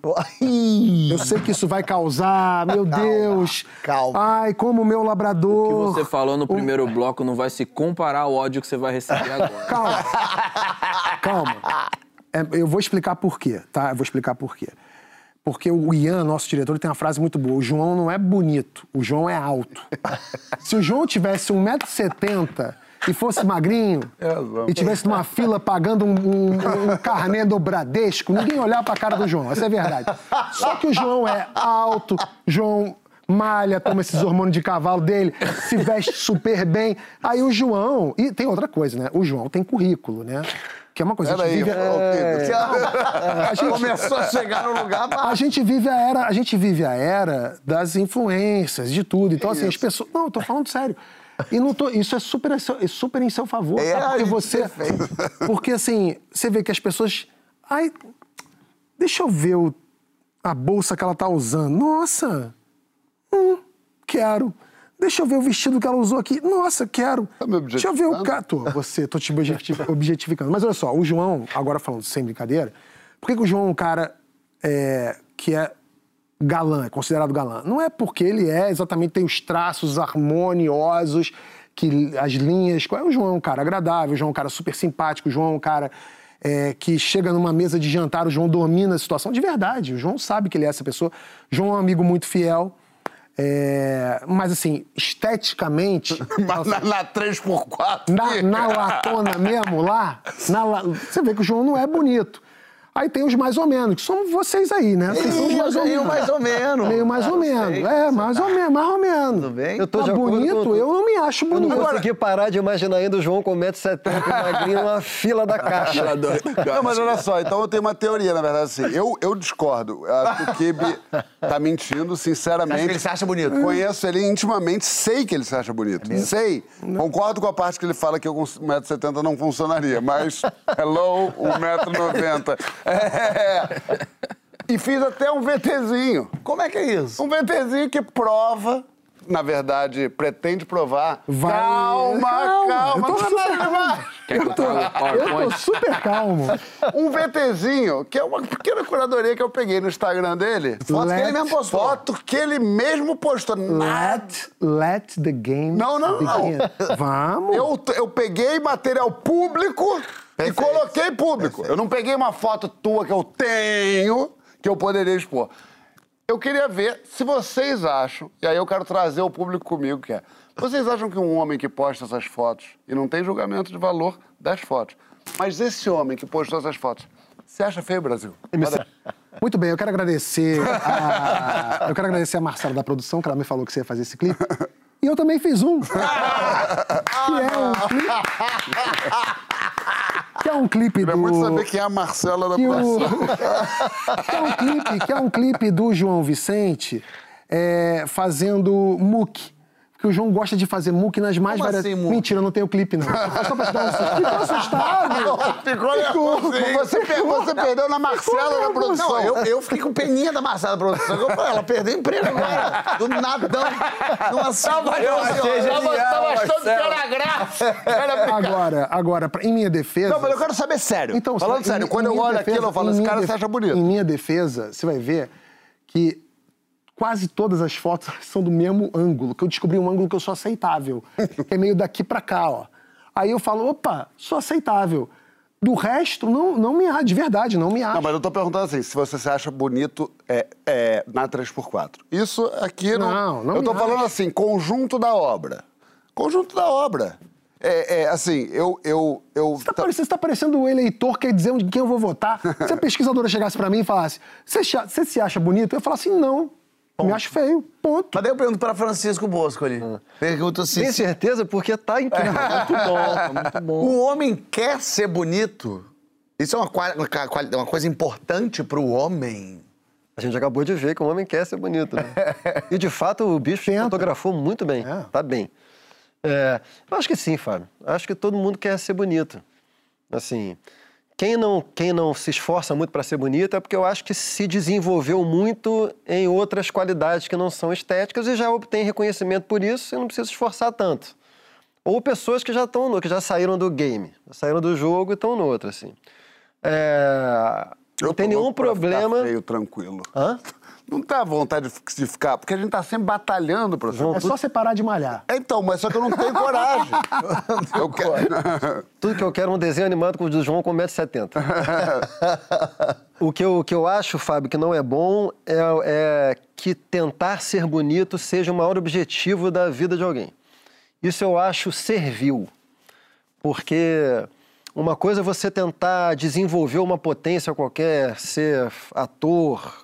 S3: Eu sei que isso vai causar, meu Deus.
S4: calma.
S3: Ai, como o meu labrador.
S2: O que você falou no primeiro bloco não vai se comparar ao ódio que você vai receber agora.
S3: Calma. Calma. É, eu vou explicar por quê, tá? Eu vou explicar por quê. Porque o Ian, nosso diretor, ele tem uma frase muito boa. O João não é bonito, o João é alto. Se o João tivesse 1,70m e fosse magrinho e tivesse numa fila pagando um, um, um carnê do Bradesco, ninguém olhar pra cara do João. Essa é a verdade. Só que o João é alto, João malha, toma esses hormônios de cavalo dele, se veste super bem. Aí o João. E tem outra coisa, né? O João tem currículo, né? Que é uma coisa. a gente vive-
S1: ô, Pedro.
S4: Começou a chegar no lugar pra...
S3: a gente vive a era, a gente vive a era das influências, de tudo. Então, assim, as pessoas. Não, eu tô falando sério. E não tô, isso é super, seu- é super em seu favor.
S4: É,
S3: sabe? Porque você. Porque assim, você vê que as pessoas. Ai, deixa eu ver o- a bolsa que ela tá usando. Nossa! Hum, quero. Deixa eu ver o vestido que ela usou aqui. Nossa, quero.
S1: Tá me
S3: Deixa eu ver o gato. Você, tô te objeti- objetificando. Mas olha só, o João, agora falando sem brincadeira, por que, que o João é um cara é, que é galã, é considerado galã? Não é porque ele é exatamente, tem os traços harmoniosos, que as linhas. O João é um cara agradável, o João é um cara super simpático, o João é um cara. é, que chega numa mesa de jantar, o João domina a situação de verdade. O João sabe que ele é essa pessoa. O João é um amigo muito fiel. é, mas assim, esteticamente.
S1: Mas na, na 3x4.
S3: Na, na latona mesmo, lá, na você vê que o João não é bonito. Aí tem os mais ou menos, que são vocês aí, né? Vocês são os mais ou
S4: Meio
S3: menos.
S4: mais ou menos.
S3: Meio mais ou menos. É, mais ou menos, mais ou menos.
S4: Tudo bem?
S5: Eu tô
S3: Tá bonito?
S5: com-
S3: Eu não me acho
S5: Eu não
S3: bonito.
S5: consegui parar de imaginar ainda o João com 1,70m magrinho numa fila da caixa.
S2: Doida.
S1: Não, mas olha só, então eu tenho uma teoria, na verdade, assim. Eu, eu discordo. Acho que o Kibe tá mentindo, sinceramente.
S4: Acha que ele se acha bonito?
S1: Conheço ele intimamente, sei que ele se acha bonito. sei. Concordo com a parte que ele fala que eu com 1,70m não funcionaria, mas hello, 1,90m. É. E fiz até um VTzinho.
S4: Como é que é isso?
S1: Um VTzinho que prova, na verdade, pretende provar.
S3: Vai-
S1: Calma,
S3: Calma,
S1: calma,
S3: eu tô super
S2: que eu o
S3: Eu tô super calmo.
S1: Um VTzinho, que é uma pequena curadoria que eu peguei no Instagram dele.
S4: Foto que ele
S3: Let-
S4: mesmo postou.
S1: Foto que ele mesmo postou.
S3: Let, let the game
S1: Não, não, não.
S3: Vamos.
S1: Eu, eu peguei material público e coloquei público. Eu não peguei uma foto tua que eu tenho, que eu poderia expor. Eu queria ver se vocês acham, e aí eu quero trazer o público comigo, que é. Vocês acham que um homem que posta essas fotos, e não tem julgamento de valor das fotos, mas esse homem que postou essas fotos, você acha feio, Brasil?
S3: Muito bem, eu quero agradecer a, eu quero agradecer a Marcela da produção, que ela me falou que você ia fazer esse clipe. E eu também fiz um. que é um clipe. Que é um clipe do.
S1: muito saber quem é a Marcela da
S3: que, o- que é um clipe, que é um clipe do João Vicente é, fazendo muque. Porque o João gosta de fazer muque nas mais
S4: Como
S3: várias.
S4: assim, muque?
S3: Mentira, não tem o clipe, não. Foi só pra te dar um susto. Ficou assustado.
S1: Ficou nervoso. Você, você perdeu na Marcela da produção.
S4: Não, eu, eu fiquei com peninha da Marcela da produção. Eu falei, ela perdeu emprego agora. Do nadão. Numa salva
S2: Eu achei genial, Marcelo.
S1: era graça.
S3: Agora, agora, pra- em minha defesa.
S1: Não, mas eu quero saber sério.
S3: Então,
S1: Falando sério,
S3: em
S1: quando eu olho
S3: defesa-
S1: aquilo, eu falo, esse cara
S3: def-
S1: se acha bonito.
S3: Em minha defesa, você vai ver que quase todas as fotos são do mesmo ângulo, que eu descobri um ângulo que eu sou aceitável, que é meio daqui pra cá, ó. Aí eu falo, opa, sou aceitável. Do resto, não, não me acho, de verdade, não me acho.
S1: Não, mas eu tô perguntando assim, se você se acha bonito é, é, na 3x4. Isso aqui não...
S3: Não, não
S1: Eu tô falando assim, conjunto da obra. Conjunto da obra. É, é, assim, eu... eu, eu
S3: Você tá, parecendo, você tá parecendo o eleitor que quer dizer onde- quem eu vou votar. Se a pesquisadora chegasse pra mim e falasse, você se acha bonito? Eu ia falar assim, não, me acho feio, ponto.
S4: Mas daí eu pergunto pra Francisco Bosco ali. Pergunto assim:
S5: Tem certeza? Porque tá incrível. Muito bom, tá muito bom.
S4: o homem quer ser bonito? Isso é uma, uma coisa importante pro homem?
S5: A gente acabou de ver que o homem quer ser bonito, né? E de fato o bicho
S3: Tenta.
S5: fotografou muito bem.
S3: É.
S5: Tá bem. É, eu acho que sim, Fábio. Acho que todo mundo quer ser bonito. Assim, quem não, quem não se esforça muito para ser bonito é porque eu acho que se desenvolveu muito em outras qualidades que não são estéticas e já obtém reconhecimento por isso e não precisa se esforçar tanto. Ou pessoas que já estão no, que já saíram do game, saíram do jogo e estão no outro, assim. É,
S1: eu
S5: não
S1: tô
S5: tem nenhum problema.
S1: Feio, tranquilo.
S5: Hã?
S1: Não tá vontade de fi- de ficar, porque a gente tá sempre batalhando pra
S3: É só você parar de malhar.
S1: Então, mas só que eu não tenho coragem. eu quero...
S5: Tudo que eu quero é um desenho animado com o do João com 1,70m. o, que eu, o que eu acho, Fábio, que não é bom é, é que tentar ser bonito seja o maior objetivo da vida de alguém. Isso eu acho servil. Porque uma coisa é você tentar desenvolver uma potência qualquer, ser ator,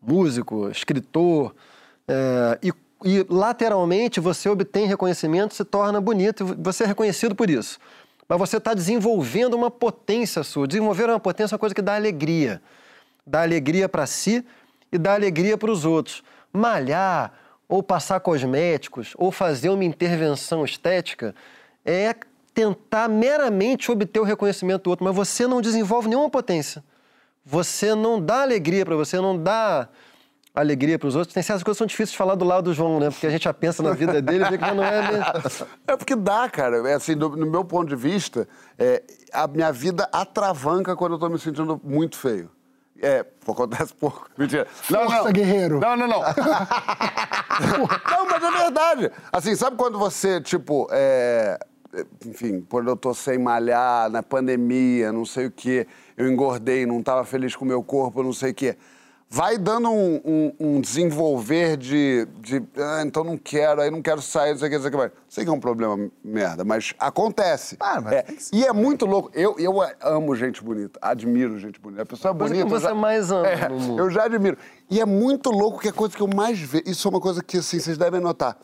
S5: músico, escritor, é, e, e lateralmente você obtém reconhecimento, se torna bonito, você é reconhecido por isso. Mas você está desenvolvendo uma potência sua. Desenvolver uma potência é uma coisa que dá alegria. Dá alegria para si e dá alegria para os outros. Malhar, ou passar cosméticos, ou fazer uma intervenção estética, é tentar meramente obter o reconhecimento do outro, mas você não desenvolve nenhuma potência. Você não dá alegria para você, não dá alegria para os outros. Tem certas coisas que são difíceis de falar do lado do João, né? Porque a gente já pensa na vida dele e vê que não é mesmo.
S1: É porque dá, cara. É assim, do- no, meu ponto de vista, é, a minha vida atravanca quando eu tô me sentindo muito feio. É, acontece pouco. Mentira. Não,
S3: Força,
S1: não.
S3: guerreiro.
S1: Não, não, não. não, mas é verdade. Assim, sabe quando você, tipo, é, enfim, quando eu tô sem malhar, na pandemia, não sei o quê, eu engordei, não tava feliz com o meu corpo, não sei o quê. vai dando um, um- um desenvolver de, de ah, então não quero, aí não quero sair, não sei o que, não sei o que mais. Sei que é um problema merda, mas acontece.
S4: Ah, mas
S1: É, e é muito louco. Eu, eu amo gente bonita, admiro gente bonita. A pessoa é
S5: que
S1: bonita. eu
S5: você mais ama
S1: É,
S5: no mundo.
S1: Eu já admiro. E é muito louco que a coisa que eu mais vejo. Isso é uma coisa que assim, vocês devem notar.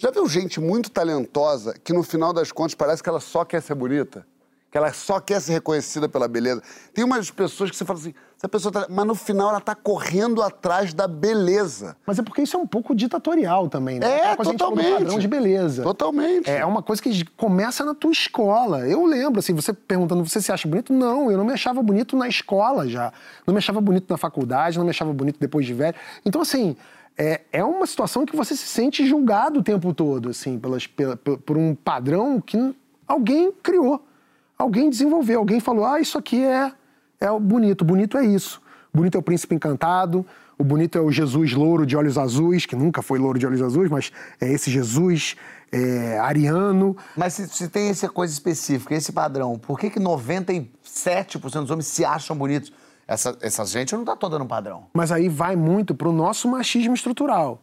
S1: Já viu gente muito talentosa que no final das contas parece que ela só quer ser bonita? Que ela só quer ser reconhecida pela beleza. Tem umas pessoas que você fala assim, essa pessoa tá... Mas no final ela tá correndo atrás da beleza.
S3: Mas é porque isso é um pouco ditatorial também, né?
S1: É,
S3: gente falou do
S1: totalmente.
S3: padrão de beleza.
S1: Totalmente.
S3: É uma coisa que começa na tua escola. Eu lembro, assim, você perguntando, você se acha bonito? Não, eu não me achava bonito na escola já. Não me achava bonito na faculdade, não me achava bonito depois de velho. Então, assim, é, é uma situação que você se sente julgado o tempo todo, assim, pelas, pela- por um padrão que alguém criou. Alguém desenvolveu, alguém falou, ah, isso aqui é, é bonito, bonito é isso. Bonito é o príncipe encantado, o bonito é o Jesus louro de olhos azuis, que nunca foi louro de olhos azuis, mas é esse Jesus é, ariano.
S4: Mas se, se tem essa coisa específica, esse padrão, por que, que 97% dos homens se acham bonitos? Essa, essa gente não tá toda no padrão.
S3: Mas aí vai muito pro nosso machismo estrutural.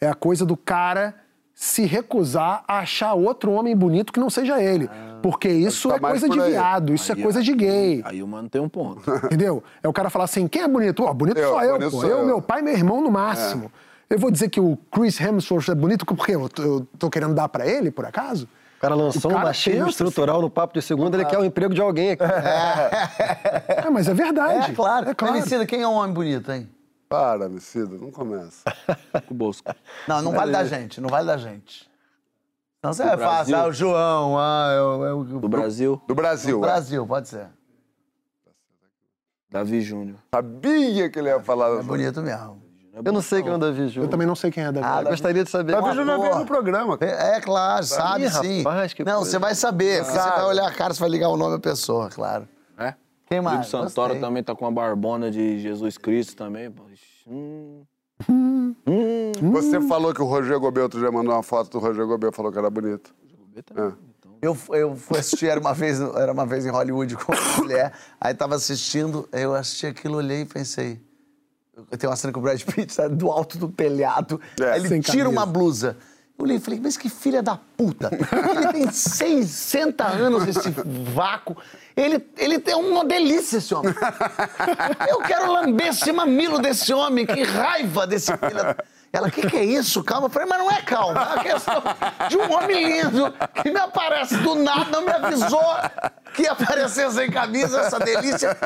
S3: É a coisa do cara se recusar a achar outro homem bonito que não seja ele. Porque isso
S1: tá
S3: é
S1: mais
S3: coisa de viado, isso
S2: Aí,
S3: é coisa de gay.
S2: Aí o mano tem um ponto.
S3: Entendeu? É o cara falar assim: quem é bonito? Ó, bonito
S1: Eu,
S3: sou eu,
S1: bonito
S3: pô.
S1: sou
S3: Eu,
S1: eu.
S3: meu pai e meu irmão no máximo. Eu vou dizer que o Chris Hemsworth é bonito porque eu tô, eu tô querendo dar pra ele, por acaso?
S5: O cara lançou
S3: O cara
S5: um machismo estrutural no papo de segunda, ele quer o emprego de alguém aqui.
S3: É, mas é verdade.
S4: É claro.
S3: É claro.
S4: Emicida, quem é um homem bonito, hein?
S1: Para, Messida, não começa.
S2: O Bosco.
S4: Não, não vale da gente, não vale da gente. Não você
S2: Do
S4: vai falar,
S2: Brasil?
S4: ah, o João, ah, eu, eu, eu,
S2: Do Brasil,
S1: Do Brasil. é.
S4: Brasil, pode ser.
S2: Davi Júnior.
S1: Sabia que ele ia falar
S4: É bonito mesmo.
S5: Eu não sei quem é o Davi Júnior.
S3: Eu também não sei quem é Davi.
S4: Ah,
S5: Eu gostaria de saber.
S1: Davi Júnior veio no programa. cara.
S4: É, é claro, sabe
S5: Ih,
S4: sim.
S5: rapaz, que
S4: não,
S5: coisa.
S4: você vai saber, porque você vai olhar a cara, você vai ligar o nome da pessoa, claro.
S2: É?
S4: Quem mais?
S2: Felipe Santoro
S4: Gostei.
S2: também tá com a barbona de Jesus Cristo também. pô. Ixi, Hum.
S1: Você falou que o Roger Gobelto já mandou uma foto do Roger Gobelto, falou que era bonito. É.
S4: Eu, eu fui assistir, era uma, vez, era uma vez em Hollywood com uma mulher, aí tava assistindo, eu assisti aquilo, olhei e pensei. Tem uma cena com o Brad Pitt, sabe, do alto do telhado,
S1: É,
S4: ele tira
S3: camisa.
S4: uma blusa. Eu olhei e falei, mas que filha da puta! Ele tem 60 anos, esse vácuo. Ele, ele tem uma delícia, esse homem. Eu quero lamber esse mamilo desse homem, que raiva desse filho. Ela, o que, que é isso? Calma. Eu falei, mas não é calma. É a questão de um homem lindo que me aparece do nada, não me avisou que ia aparecer sem camisa, essa delícia.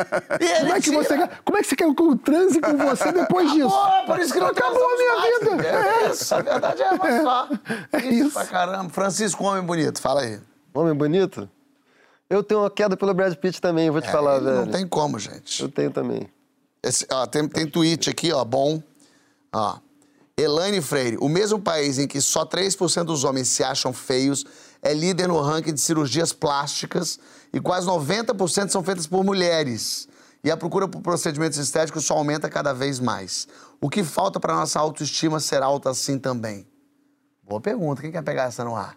S4: E ele
S3: Como é que
S4: tira.
S3: você, como é que você quer que eu transe com você depois disso?
S4: Pô, por isso que não
S3: Acabou a minha
S4: mais.
S3: vida.
S4: É isso, a verdade é uma só.
S3: É
S4: isso.
S3: isso.
S4: pra caramba. Francisco, homem bonito, fala aí.
S5: Homem bonito? Eu tenho uma queda pelo Brad Pitt também, vou te falar,
S4: É, Ele
S5: velho.
S4: Não tem como, gente.
S5: Eu tenho também.
S4: Esse- ó, tem, tem tweet aqui, ó, bom. Ó. Elaine Freire, o mesmo país em que só 3% dos homens se acham feios é líder no ranking de cirurgias plásticas e quase 90% são feitas por mulheres. E a procura por procedimentos estéticos só aumenta cada vez mais. O que falta para nossa autoestima ser alta assim também? Boa pergunta. Quem quer pegar essa no ar?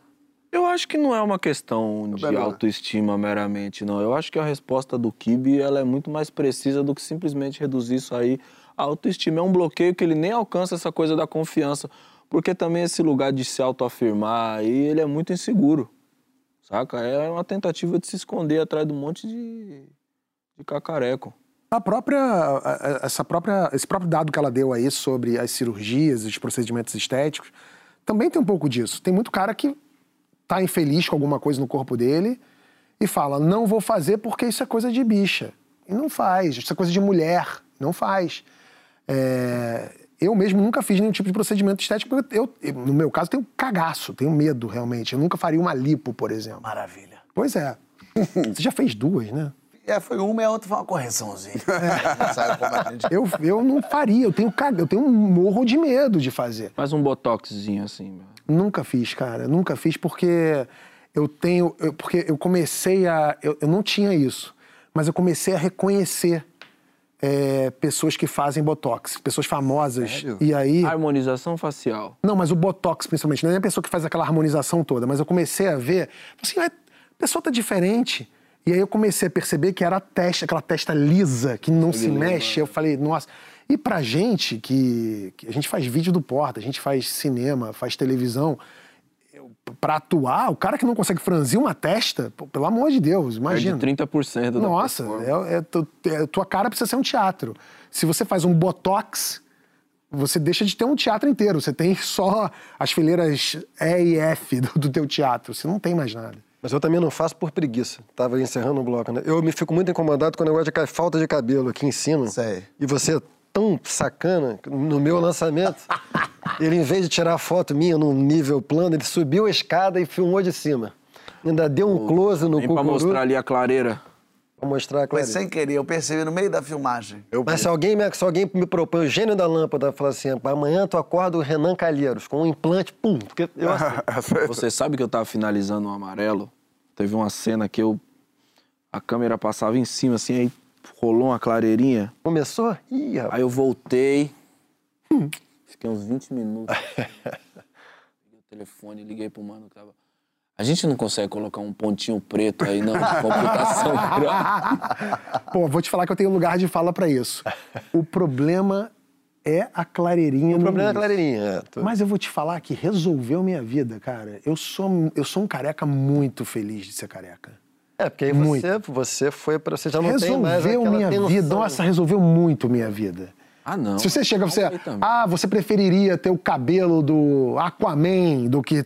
S2: Eu acho que não é uma questão de autoestima meramente, não. Eu acho que a resposta do Kibe ela é muito mais precisa do que simplesmente reduzir isso aí. A autoestima é um bloqueio que ele nem alcança essa coisa da confiança. Porque também esse lugar de se autoafirmar aí, ele é muito inseguro. Saca? É uma tentativa de se esconder atrás de um monte de, de cacareco.
S3: A própria, essa própria, esse próprio dado que ela deu aí sobre as cirurgias, os procedimentos estéticos, também tem um pouco disso. Tem muito cara que tá infeliz com alguma coisa no corpo dele e fala, não vou fazer porque isso é coisa de bicha. E não faz, isso é coisa de mulher, não faz. É, eu mesmo nunca fiz nenhum tipo de procedimento estético, porque eu, eu, no meu caso, tenho cagaço, tenho medo realmente. Eu nunca faria uma lipo, por exemplo.
S4: Maravilha.
S3: Pois é. Você já fez duas, né?
S4: É, foi uma e a outra foi uma correçãozinha. Sabe como a gente...
S3: Eu, eu não faria, eu tenho, eu tenho um morro de medo de fazer.
S2: Faz um botoxzinho assim, meu.
S3: Nunca fiz, cara. Nunca fiz porque eu tenho. eu- porque eu comecei a. Eu, eu não tinha isso. Mas eu comecei a reconhecer é, pessoas que fazem botox, pessoas famosas. E aí.
S2: Harmonização facial.
S3: Não, mas o botox, principalmente, não é a pessoa que faz aquela harmonização toda, mas eu comecei a ver, assim, "Ué, a pessoa tá diferente. E aí eu comecei a perceber que era a testa, aquela testa lisa, que não se mexe. Eu falei, nossa. E pra gente, que, que a gente faz vídeo do Porta, a gente faz cinema, faz televisão, eu- pra atuar, o cara que não consegue franzir uma testa, pô, pelo amor de Deus, imagina.
S2: Perde 30% da
S3: Nossa, é, é tu- é- tua cara precisa ser um teatro. Se você faz um botox, você deixa de ter um teatro inteiro. Você tem só as fileiras E e F do, do teu teatro. Você não tem mais nada.
S5: Mas eu também não faço por preguiça. Tava encerrando o bloco, né? Eu me fico muito incomodado com o negócio de falta de cabelo aqui em cima.
S4: Sei.
S5: E você é tão sacana, que no meu lançamento, ele, em vez de tirar a foto minha num nível plano, ele subiu a escada e filmou de cima. Ainda deu um close no
S2: Nem pra
S5: cucuru.
S2: mostrar ali a clareira.
S5: Pra mostrar a
S4: Foi
S5: clareza.
S4: sem querer, eu percebi no meio da filmagem.
S5: Mas se alguém, me, se alguém me propõe o gênio da lâmpada, falar assim, amanhã tu acorda o Renan Calheiros com um implante, pum, porque eu aceito.
S2: Você sabe que eu tava finalizando o amarelo? Teve uma cena que eu. A câmera passava em cima, assim, aí rolou uma clareirinha.
S5: Começou? Ih, rapaz.
S2: Aí eu voltei. Fiquei uns 20 minutos. Peguei o telefone, liguei pro mano que tava. A gente não consegue colocar um pontinho preto aí, não, de computação.
S3: Pô, vou te falar que eu tenho lugar de fala pra isso. O problema é a clareirinha
S5: O
S3: no
S5: problema é a
S3: início.
S5: clareirinha. É, tu-
S3: Mas eu vou te falar que resolveu minha vida, cara. Eu sou, eu sou um careca muito feliz de ser careca.
S5: É, porque aí
S3: Muito.
S5: você, você foi para Você já não tem mais
S3: resolveu minha
S5: tensão.
S3: vida. Nossa, resolveu muito minha vida.
S2: Ah, não.
S3: Se você chega, você.
S2: Também.
S3: Ah, você preferiria ter o cabelo do Aquaman do que.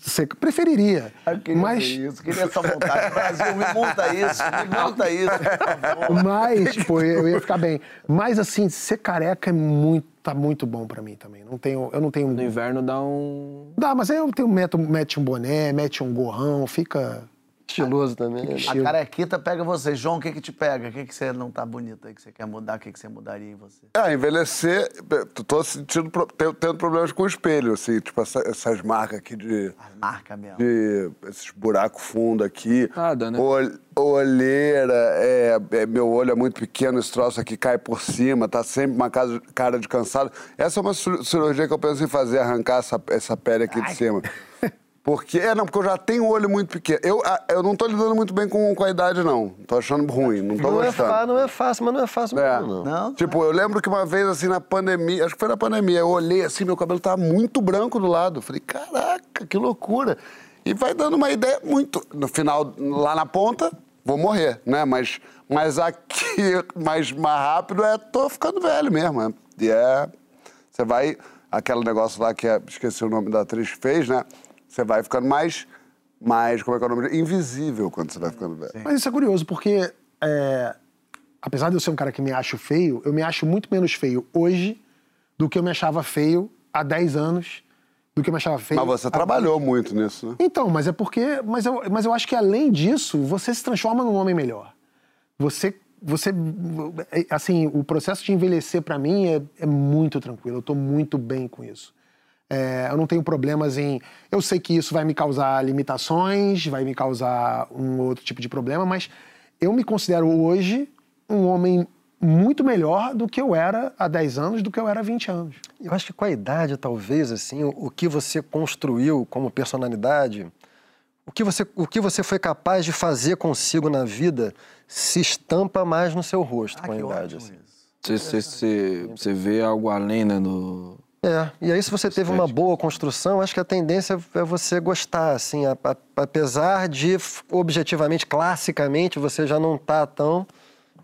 S3: Você preferiria.
S4: Eu queria
S3: Mas.
S4: ver isso, queria essa vontade. Brasil, me monta isso, me monta isso, por favor.
S3: Mas, pô, eu ia ficar bem. Mas, assim, ser careca é muito, tá muito bom pra mim também. Não tenho, eu não tenho.
S2: No inverno dá um.
S3: Dá, mas aí eu tenho, meto, mete um boné, mete um gorrão, fica.
S5: Estiloso também. né?
S4: A carequita pega você. João, o que que te pega? O que que você não tá bonito aí, que você quer mudar? O que que você mudaria em você?
S1: Ah, envelhecer, tô- sentindo, tendo problemas com o espelho, assim, tipo essa- essas marcas aqui de,
S4: As marcas mesmo.
S1: de esses buracos fundos aqui.
S2: Nada, né?
S1: Ol- olheira, é, é, meu olho é muito pequeno, esse troço aqui cai por cima, tá sempre uma casa- cara de cansado. Essa é uma cir- cirurgia que eu penso em fazer, arrancar essa, essa pele aqui de cima. Porque, é, não, porque eu já tenho o olho muito pequeno. Eu, eu não tô lidando muito bem com, com a idade, não. Tô achando ruim, não tô
S5: Não é,
S1: gostando.
S5: fa- não é fácil, mas não é fácil
S1: É.
S5: mesmo, não.
S4: Não?
S1: Tipo, eu lembro que uma vez, assim, na pandemia, acho que foi na pandemia, eu olhei assim, meu cabelo tava muito branco do lado. Eu Falei, caraca, que loucura. E vai dando uma ideia muito. No final, lá na ponta, vou morrer, né? Mas, mas aqui, mais, mais rápido, é tô ficando velho mesmo. né? E é. Você vai. Aquele negócio lá que é, esqueci o nome da atriz fez, né? Você vai ficando mais. Mais, como é que é o nome? Invisível quando você vai ficando velho.
S3: Mas isso é curioso, porque é, apesar de eu ser um cara que me acho feio, eu me acho muito menos feio hoje do que eu me achava feio há 10 anos, do que eu me achava feio.
S1: Mas você trabalhou muito nisso, né?
S3: Então, mas é porque. Mas eu, mas eu acho que além disso, você se transforma num homem melhor. Você. Você. Assim, o processo de envelhecer pra mim é, é muito tranquilo. Eu tô muito bem com isso. É, eu não tenho problemas em. Eu sei que isso vai me causar limitações, vai me causar um outro tipo de problema, mas eu me considero hoje um homem muito melhor do que eu era há 10 anos, do que eu era há 20 anos.
S5: Eu acho que com a idade, talvez, assim, o, o que você construiu como personalidade, o que, você, o que você foi capaz de fazer consigo na vida se estampa mais no seu rosto
S4: Ah,
S5: com a idade. assim.
S2: Você, você, você, você vê algo além, né? Do...
S5: É, e aí se você teve uma boa construção, acho que a tendência é você gostar, assim, a- a- apesar de objetivamente, classicamente, você já não tá tão...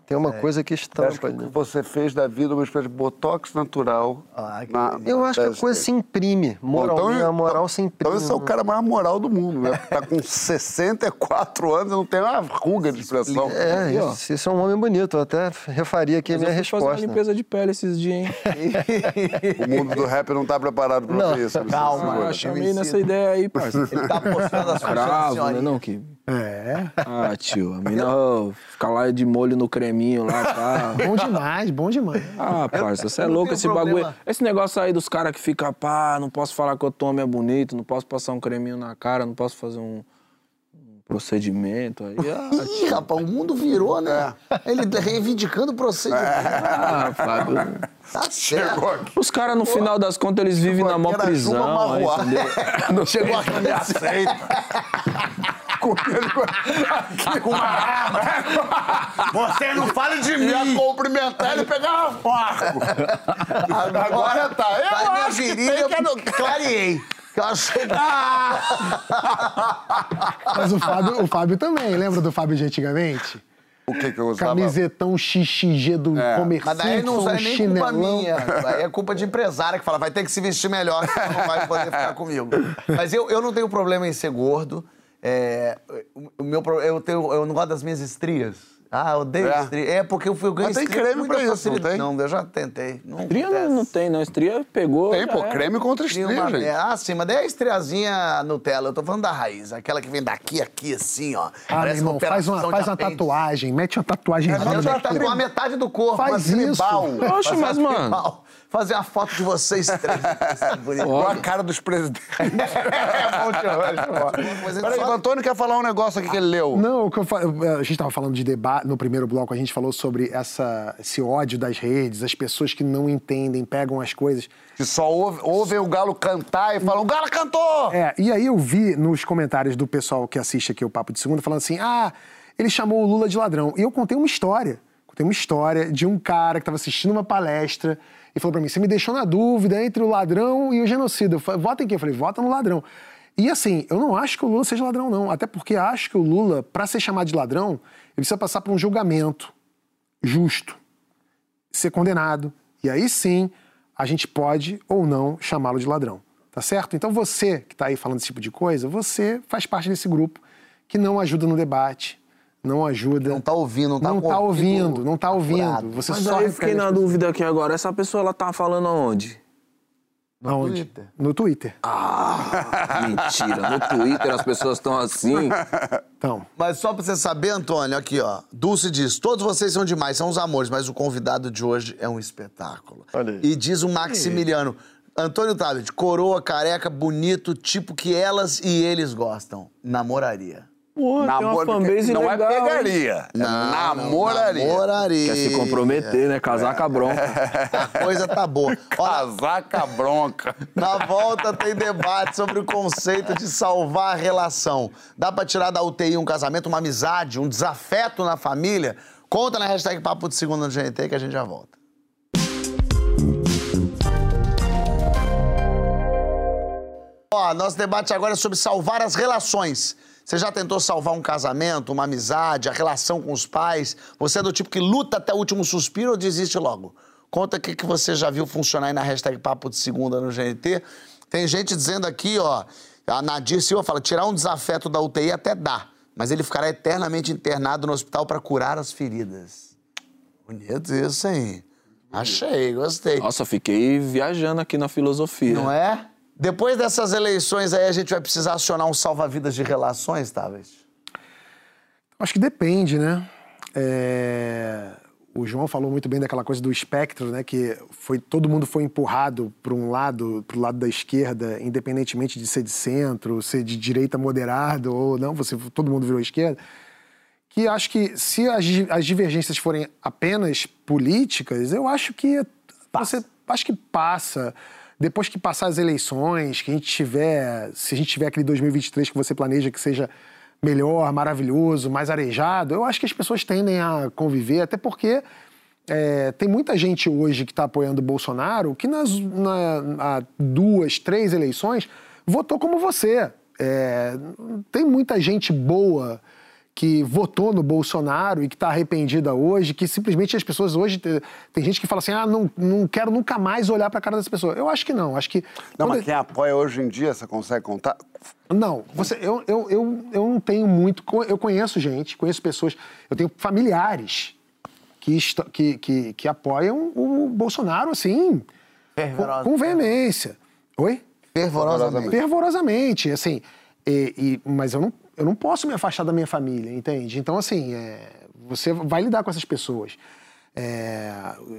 S5: Tem uma coisa que
S1: Eu acho
S5: estampa
S1: que o que
S5: ali.
S1: você fez da vida uma espécie de botox natural.
S4: Ah, que
S1: na-
S5: Eu acho que a coisa se imprime, moral,
S1: Bom, então-
S5: a moral se imprime.
S1: Então esse é o cara mais moral do mundo, né? Tá com 64 anos e não tem uma ruga de expressão.
S5: É,
S2: Aqui,
S5: isso, isso é um homem bonito. Eu até refaria aqui a
S2: Mas
S5: minha
S2: eu fui fazer uma
S5: resposta.
S2: limpeza de pele esses dias, hein?
S1: O mundo do rap não tá preparado pra
S5: Não,
S1: ouvir isso.
S4: calma.
S2: Ah, chamei nessa ideia aí, parceiro.
S4: Ele tá postando as
S2: Cravo, né?
S4: coisas
S2: Não, que...
S3: É.
S2: Ah, tio, a mina ó, fica lá de molho no creminho lá, tá?
S3: Bom demais, bom demais.
S2: Ah, parça, você é
S4: eu
S2: louco esse
S4: problema.
S2: bagulho. Esse negócio aí dos caras que fica, pá, não posso falar que o Tom é bonito, não posso passar um creminho na cara, não posso fazer um, procedimento aí. Ah,
S4: Ih, rapaz, o mundo virou, né? Ele reivindicando o procedimento.
S2: ah, Fábio.
S4: Tá certo.
S2: Os caras, no final das contas, eles vivem na mó
S1: Aquela
S2: prisão, aí?
S4: Chegou a me aceita.
S1: com uma arma.
S4: Você não fale de
S1: Ia
S4: mim!
S1: cumprimentar ele e pegar um porco. Agora tá. Eu
S4: Tá
S1: acho que
S4: virilha,
S1: tem que ado-
S4: eu clareei. Eu achei
S3: Mas o Fábio, o Fábio também, lembra do Fábio de antigamente?
S1: O que que eu usava?
S3: Camisetão XXG do
S1: É.
S3: comerciante,
S4: Mas daí não
S3: um
S4: é nem culpa
S3: chinelão.
S4: minha. Aí é culpa de empresária que fala, vai ter que se vestir melhor, senão não vai poder ficar comigo. Mas eu, eu não tenho problema em ser gordo. É, o- meu, eu, tenho, eu não gosto das minhas estrias. Ah, eu odeio
S1: É.
S4: estria. É porque eu fui eu ganhei
S1: Mas tem creme pra isso, não tem?
S4: Não, eu já tentei. Não
S2: Estria
S4: desce.
S2: não, tem, não. Estria pegou.
S1: Tem, pô, creme contra
S4: Estria uma-
S1: gente.
S4: é, ah, sim, mas daí é a estriazinha Nutella. Eu tô falando da raiz. Aquela que vem daqui, aqui, assim, ó.
S3: Ah, meu irmão, faz uma, faz uma tatuagem, mete uma tatuagem
S4: Eu já tatuar a metade do corpo.
S3: Faz isso.
S4: tribal.
S2: Oxe,
S4: Fazer
S2: mas,
S4: uma
S2: mano.
S4: tribal. Fazer uma foto de vocês três. É.
S1: Igual a cara dos presidentes.
S4: É bom demais, Mas
S1: Peraí, o Antônio quer falar um negócio aqui que ele leu.
S3: Não, o que eu fa- a gente estava falando de debate, no primeiro bloco a gente falou sobre essa, esse ódio das redes, as pessoas que não entendem, pegam as coisas.
S1: Que só ouve, ouvem o Galo cantar e falam, o Galo cantou!
S3: É, e aí eu vi nos comentários do pessoal que assiste aqui o Papo de Segunda falando assim: ah, ele chamou o Lula de ladrão. E eu contei uma história. Contei uma história de um cara que estava assistindo uma palestra e falou pra mim: você me deixou na dúvida entre o ladrão e o genocida. Eu falei, vota em quem? Eu falei, vota no ladrão. E assim, eu não acho que o Lula seja ladrão, não. Até porque acho que o Lula, pra ser chamado de ladrão, ele precisa passar por um julgamento justo, ser condenado. E aí sim, a gente pode ou não chamá-lo de ladrão. Tá certo? Então você que tá aí falando esse tipo de coisa, você faz parte desse grupo que não ajuda no debate, não ajuda.
S4: Não tá ouvindo, não tá
S3: Não tá ouvindo, não tá ouvindo. Você
S2: Mas
S3: só
S2: aí eu fiquei na dúvida aqui agora. Essa pessoa, ela tá falando aonde?
S3: Aonde?
S4: Twitter.
S3: No Twitter.
S2: Ah, mentira. No Twitter as pessoas estão assim.
S3: Então,
S4: Mas só pra você saber, Antônio, aqui, ó. Dulce diz: todos vocês são demais, são os amores, mas o convidado de hoje é um espetáculo.
S5: Olha aí.
S4: E diz o Maximiliano: Antônio Tablet, coroa, careca, bonito, tipo que elas e eles gostam. Namoraria.
S2: Pô, tem uma
S1: Namoro-
S2: fanbase
S1: não
S2: legal,
S1: é pegaria, é namoraria.
S4: Namoraria.
S2: Quer se comprometer, né? Casar com a bronca.
S4: A coisa tá boa. Olha,
S1: Casaca bronca.
S4: Na volta tem debate sobre o conceito de salvar a relação. Dá pra tirar da UTI um casamento, uma amizade, um desafeto na família? Conta na hashtag Papo de Segunda no GNT que a gente já volta. Ó, nosso debate agora é sobre salvar as relações. Você já tentou salvar um casamento, uma amizade, a relação com os pais? Você é do tipo que luta até o último suspiro ou desiste logo? Conta o que que você já viu funcionar aí na hashtag Papo de Segunda no GNT. Tem gente dizendo aqui, ó, a Nadir Silva fala, tirar um desafeto da UTI até dá, mas ele ficará eternamente internado no hospital para curar as feridas. Bonito isso, hein? Achei, gostei.
S2: Nossa, fiquei viajando aqui na filosofia.
S4: Não é? Depois dessas eleições aí, a gente vai precisar acionar um salva-vidas de relações, talvez?
S3: acho que depende, né? É, O João falou muito bem daquela coisa do espectro, né? Que foi, todo mundo foi empurrado para um lado, para o lado da esquerda, independentemente de ser de centro, ser de direita moderado ou não, você, todo mundo virou esquerda. Que acho que se as, as divergências forem apenas políticas, eu acho que você acho que passa. Depois que passar as eleições, que a gente tiver, se a gente tiver aquele 2023 que você planeja que seja melhor, maravilhoso, mais arejado, eu acho que as pessoas tendem a conviver, até porque é, tem muita gente hoje que está apoiando o Bolsonaro que nas na, duas, três eleições votou como você. É, tem muita gente boa que votou no Bolsonaro e que está arrependida hoje, que simplesmente as pessoas hoje. te- Tem gente que fala assim: ah, não, não quero nunca mais olhar para a cara dessa pessoa. Eu acho que não. Acho que.
S1: Não, mas quem apoia hoje em dia, você consegue contar?
S3: não, você, eu, eu, eu, eu não tenho muito. Eu conheço gente, conheço pessoas, eu tenho familiares que, que, que, que apoiam o Bolsonaro, assim, com, com veemência. Oi?
S4: Fervorosamente.
S3: Fervorosamente, assim. e- e- mas eu não, eu não posso me afastar da minha família, entende? Então, assim, é, você vai lidar com essas pessoas. É,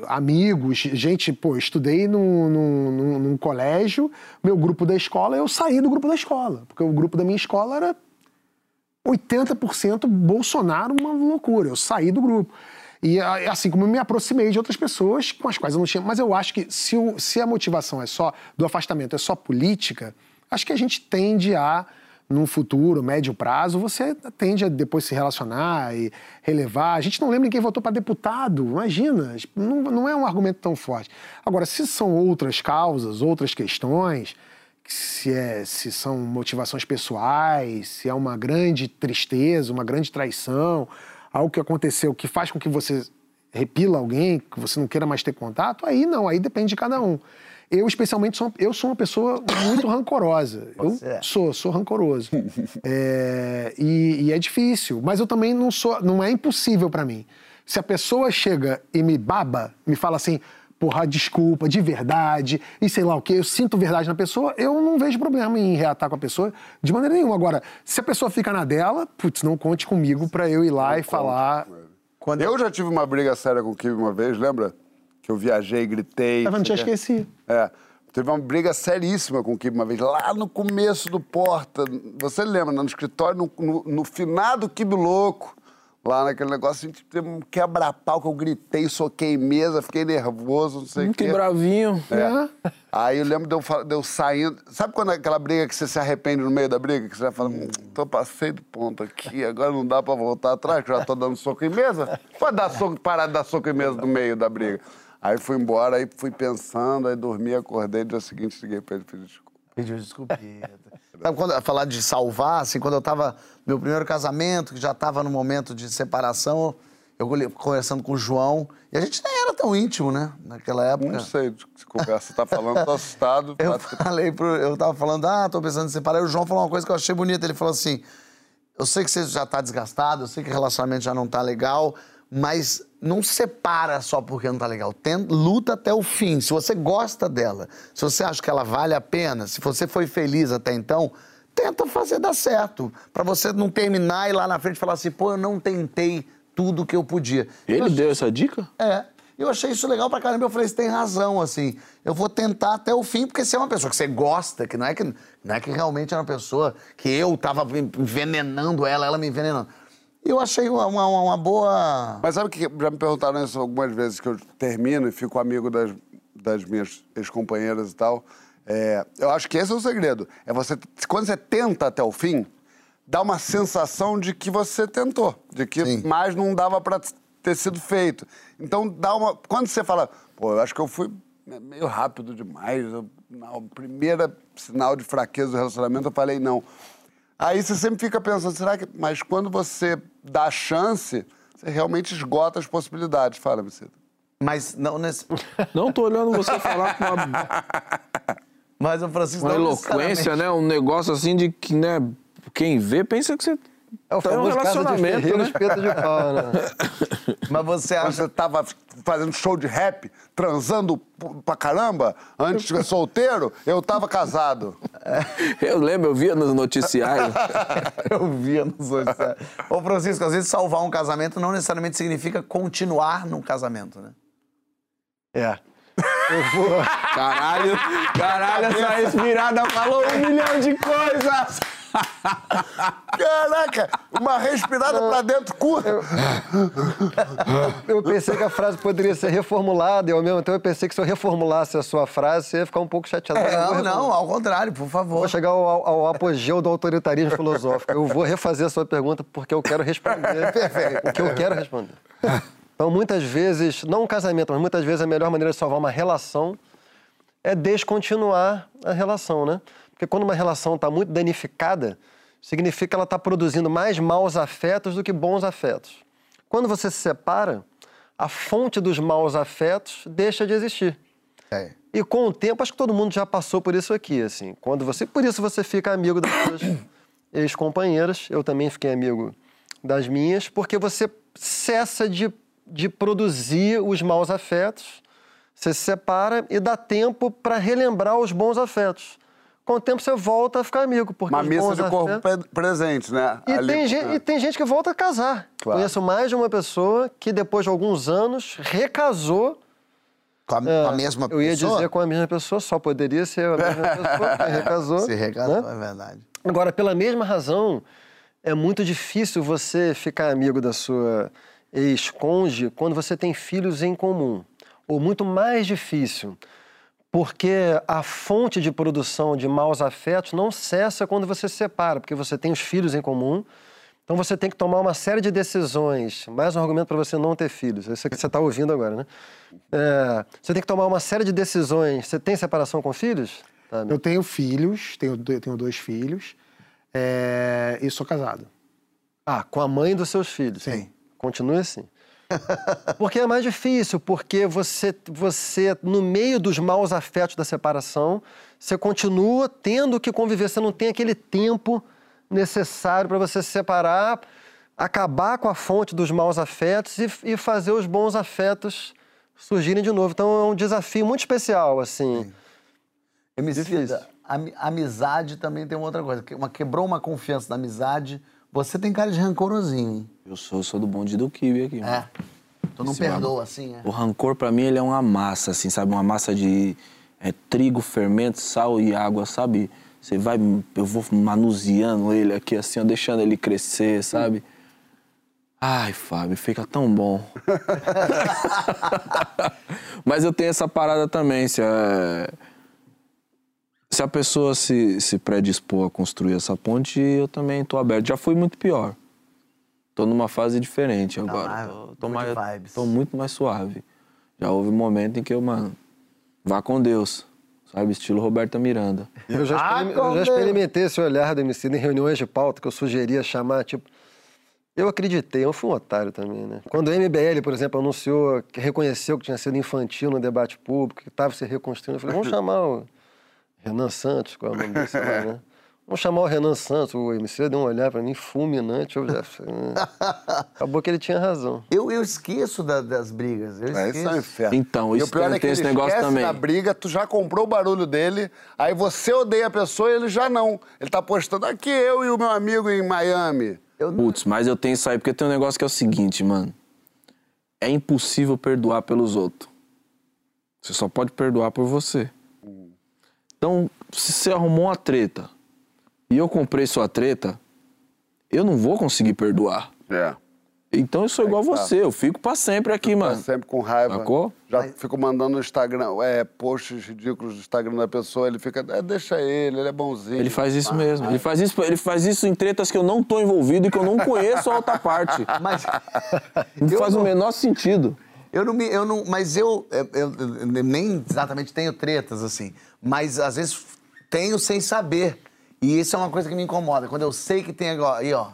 S3: amigos, gente, pô, eu estudei num, num, num- colégio, meu grupo da escola, eu saí do grupo da escola, porque o grupo da minha escola era 80% Bolsonaro, uma loucura. Eu saí do grupo. E assim como eu me aproximei de outras pessoas com as quais eu não tinha. Mas eu acho que se, o- se a motivação é só do afastamento, é só política, acho que a gente tende a num futuro, médio prazo, você tende a depois se relacionar e relevar. A gente não lembra quem votou para deputado, imagina, não, não é um argumento tão forte. Agora, se são outras causas, outras questões, se, é, se são motivações pessoais, se é uma grande tristeza, uma grande traição, algo que aconteceu que faz com que você repila alguém, que você não queira mais ter contato, aí não, aí depende de cada um. Eu, especialmente, sou, eu sou uma pessoa muito rancorosa. Eu
S4: é.
S3: sou, sou rancoroso. É, e, e é difícil, mas eu também não sou, não é impossível para mim. Se a pessoa chega e me baba, me fala assim, porra, desculpa, de verdade, e sei lá o quê, eu sinto verdade na pessoa, eu não vejo problema em reatar com a pessoa de maneira nenhuma. Agora, se a pessoa fica na dela, putz, não conte comigo pra eu ir lá e falar.
S1: Quando eu já tive uma briga séria com o Kibe uma vez, lembra? Que eu viajei, gritei.
S3: Vendo? Já
S1: não sei o quê.
S3: esqueci.
S1: É. Teve uma briga seríssima com o Kibe uma vez, lá no começo do Porta. Você lembra, né? no escritório, no, no, no finado Kibe Louco. Lá naquele negócio, a gente teve um quebra-pau que eu gritei, soquei mesa, fiquei nervoso, não sei o
S2: Que
S1: quê.
S2: bravinho.
S1: É. Aí eu lembro de eu, de eu saindo. Sabe quando é aquela briga que você se arrepende no meio da briga? Que você fala, hum, tô passei do ponto aqui, agora não dá pra voltar atrás, que eu já tô dando soco em mesa. Pode dar soco, parar de dar soco em mesa no meio da briga. Aí fui embora, aí fui pensando, aí dormi, acordei, no dia seguinte liguei pra ele e pedi desculpa.
S4: Pediu desculpa. Sabe quando falar de salvar, assim, quando eu tava no meu primeiro casamento, que já tava no momento de separação, eu conversando com o João, e a gente nem era tão íntimo, né? Naquela época.
S1: Não sei de que conversa você tá falando, tô assustado.
S4: Eu falei pro. Eu tava falando, ah, tô pensando em separar. E o João falou uma coisa que eu achei bonita. Ele falou assim: eu sei que você já tá desgastado, eu sei que o relacionamento já não tá legal, mas não separa só porque não tá legal. Tenta, luta até o fim. Se você gosta dela, se você acha que ela vale a pena, se você foi feliz até então, tenta fazer dar certo. Pra você não terminar e lá na frente falar assim, pô, eu não tentei tudo que eu podia.
S2: Ele deu essa dica?
S4: É. Eu achei isso legal pra caramba. Eu falei, você tem razão, assim. Eu vou tentar até o fim, porque você é uma pessoa que você gosta, que não é que, não é que realmente é uma pessoa que eu tava envenenando ela, ela me envenenando. Eu achei uma, uma, uma boa.
S1: Mas sabe que já me perguntaram isso algumas vezes que eu termino e fico amigo das, das minhas ex-companheiras e tal. É, eu acho que esse é o segredo. É você, quando você tenta até o fim, dá uma sensação de que você tentou, de que
S4: Sim.
S1: mais não dava pra ter sido feito. Então dá uma. Quando você fala, pô, eu acho que eu fui meio rápido demais. Eu, na primeira sinal de fraqueza do relacionamento, eu falei não. Aí você sempre fica pensando, será que. Mas quando você dá a chance, você realmente esgota as possibilidades. Fala, Micida.
S4: Mas não nesse.
S2: Não tô olhando você falar com uma,
S4: Mas o Francisco
S2: uma
S4: não
S2: eloquência, né? Um negócio assim de que, né? Quem vê pensa que você
S5: É o
S2: um
S5: famoso casa de
S2: relacionamento,
S5: ferreiro,
S2: né?
S5: espeto de pau, né?
S4: Mas você acha.
S1: você tava fazendo show de rap, transando pra caramba, antes de ser solteiro, eu tava casado.
S2: Eu lembro, eu via nos noticiários.
S4: Eu via nos é. Ô, Francisco, às vezes salvar um casamento não necessariamente significa continuar num casamento, né?
S5: É. Eu vou.
S2: Caralho, caralho, essa respirada falou um milhão de coisas.
S1: Caraca, uma respirada pra dentro curta.
S5: Eu pensei que a frase poderia ser reformulada e ao mesmo tempo eu pensei que se eu reformulasse a sua frase, você ia ficar um pouco chateado. Eu vou
S4: Não, não, ao contrário, por favor.
S5: Vou chegar ao, ao- ao apogeu do autoritarismo filosófico. Eu vou refazer a sua pergunta porque eu quero responder o que eu quero responder. Então, muitas vezes, não um casamento, mas muitas vezes a melhor maneira de salvar uma relação é descontinuar a relação, né? Porque quando uma relação está muito danificada, significa que ela está produzindo mais maus afetos do que bons afetos. Quando você se separa, a fonte dos maus afetos deixa de existir.
S4: É.
S5: E com o tempo, acho que todo mundo já passou por isso aqui, assim. Quando você, por isso você fica amigo das suas ex-companheiras. Eu também fiquei amigo das minhas, porque você cessa de, de produzir os maus afetos. Você se separa e dá tempo para relembrar os bons afetos. Com o tempo você volta a ficar amigo, porque
S1: Uma missa de corpo
S5: afetos...
S1: pre- presente, né?
S5: E,
S1: Ali-
S5: tem gente,
S1: é.
S5: e tem gente que volta a casar.
S1: Claro.
S5: Conheço mais de uma pessoa que depois de alguns anos recasou
S4: Com a,
S5: é,
S4: com a mesma
S5: Eu ia
S4: pessoa?
S5: dizer com a mesma pessoa, só poderia ser a mesma pessoa que recasou.
S4: Se recasou,
S5: né?
S4: é verdade.
S5: Agora, pela mesma razão, é muito difícil você ficar amigo da sua ex-cônjuge quando você tem filhos em comum. Ou muito mais difícil Porque a fonte de produção de maus afetos não cessa quando você se separa, porque você tem os filhos em comum. Então você tem que tomar uma série de decisões. Mais um argumento para você não ter filhos. Isso que você está ouvindo agora, né? É, você tem que tomar uma série de decisões. Você tem separação com filhos? Tá,
S3: Eu tenho filhos, tenho, tenho dois filhos, é, e sou casado.
S5: Ah, com a mãe dos seus filhos.
S3: Sim.
S5: Continue assim. Porque é mais difícil, porque você, você, no meio dos maus afetos da separação, você continua tendo que conviver, você não tem aquele tempo necessário para você se separar, acabar com a fonte dos maus afetos e, e fazer os bons afetos surgirem de novo. Então é um desafio muito especial, assim.
S4: Emicida, ami- amizade também tem uma outra coisa. que Uma, quebrou uma confiança na amizade. Você tem cara de rancorosinho, hein?
S2: Eu sou, sou do bonde do kiwi aqui, mano.
S4: É. Tu não
S2: Sim,
S4: perdoa assim, é?
S2: O rancor, pra mim, ele é uma massa, assim, sabe? Uma massa de é, trigo, fermento, sal e água, sabe? Você vai, eu vou manuseando ele aqui, assim, ó, deixando ele crescer, sabe? Ai, Fábio, fica tão bom. Mas eu tenho essa parada também, se a, se a pessoa se, se predispor a construir essa ponte, eu também tô aberto. Já fui muito pior. Tô numa fase diferente agora.
S4: mais-
S2: tô, tô mais,
S4: vibes.
S2: tô muito mais suave. Já houve um momento em que eu, mano, vá com Deus. Sabe? Estilo Roberta Miranda.
S5: Eu já,
S4: Ah,
S5: experim- eu já experimentei esse olhar do MC em reuniões de pauta que eu sugeria chamar, tipo. Eu acreditei, eu fui um otário também, né? Quando o MBL, por exemplo, anunciou, que reconheceu que tinha sido infantil no debate público, que estava se reconstruindo, eu falei, vamos chamar o Renan Santos, qual é o nome desse lá, né? Vamos chamar o Renan Santos, o MC deu um olhar pra mim fulminante, eu já... Acabou que ele tinha razão.
S4: Eu, eu esqueço da- das brigas. Eu
S1: É,
S4: esqueço.
S1: isso é um inferno.
S2: Então,
S1: e
S2: isso
S1: o pior
S2: tem-
S1: é que
S2: tem
S1: ele
S2: esse negócio também.
S1: na briga, tu já comprou o barulho dele, aí você odeia a pessoa e ele já não. Ele tá postando aqui eu e o meu amigo em Miami.
S4: Eu não-
S2: Putz, mas eu tenho isso aí, porque tem um negócio que é o seguinte, mano. É impossível perdoar pelos outros. Você só pode perdoar por você. Então, se você arrumou uma treta e eu comprei sua treta, eu não vou conseguir perdoar.
S1: É.
S2: Então eu sou igual
S1: que tá.
S2: você, eu fico pra sempre aqui,
S1: Tá
S2: mano.
S1: sempre com raiva.
S2: Sacou?
S1: Já fico mandando no Instagram, é, posts ridículos do Instagram da pessoa, ele fica, é, deixa ele, ele é bonzinho.
S2: Ele faz isso
S1: Ah,
S2: mesmo. Ele faz isso, ele faz isso em tretas que eu não tô envolvido e que eu não conheço a outra parte.
S4: Mas.
S2: Não faz o
S4: não-
S2: menor sentido.
S4: Eu não me. Eu não, mas eu, eu, eu- eu nem exatamente tenho tretas, assim. Mas às vezes tenho sem saber. E isso é uma coisa que me incomoda. Quando eu sei que tem agora. Aí, ó.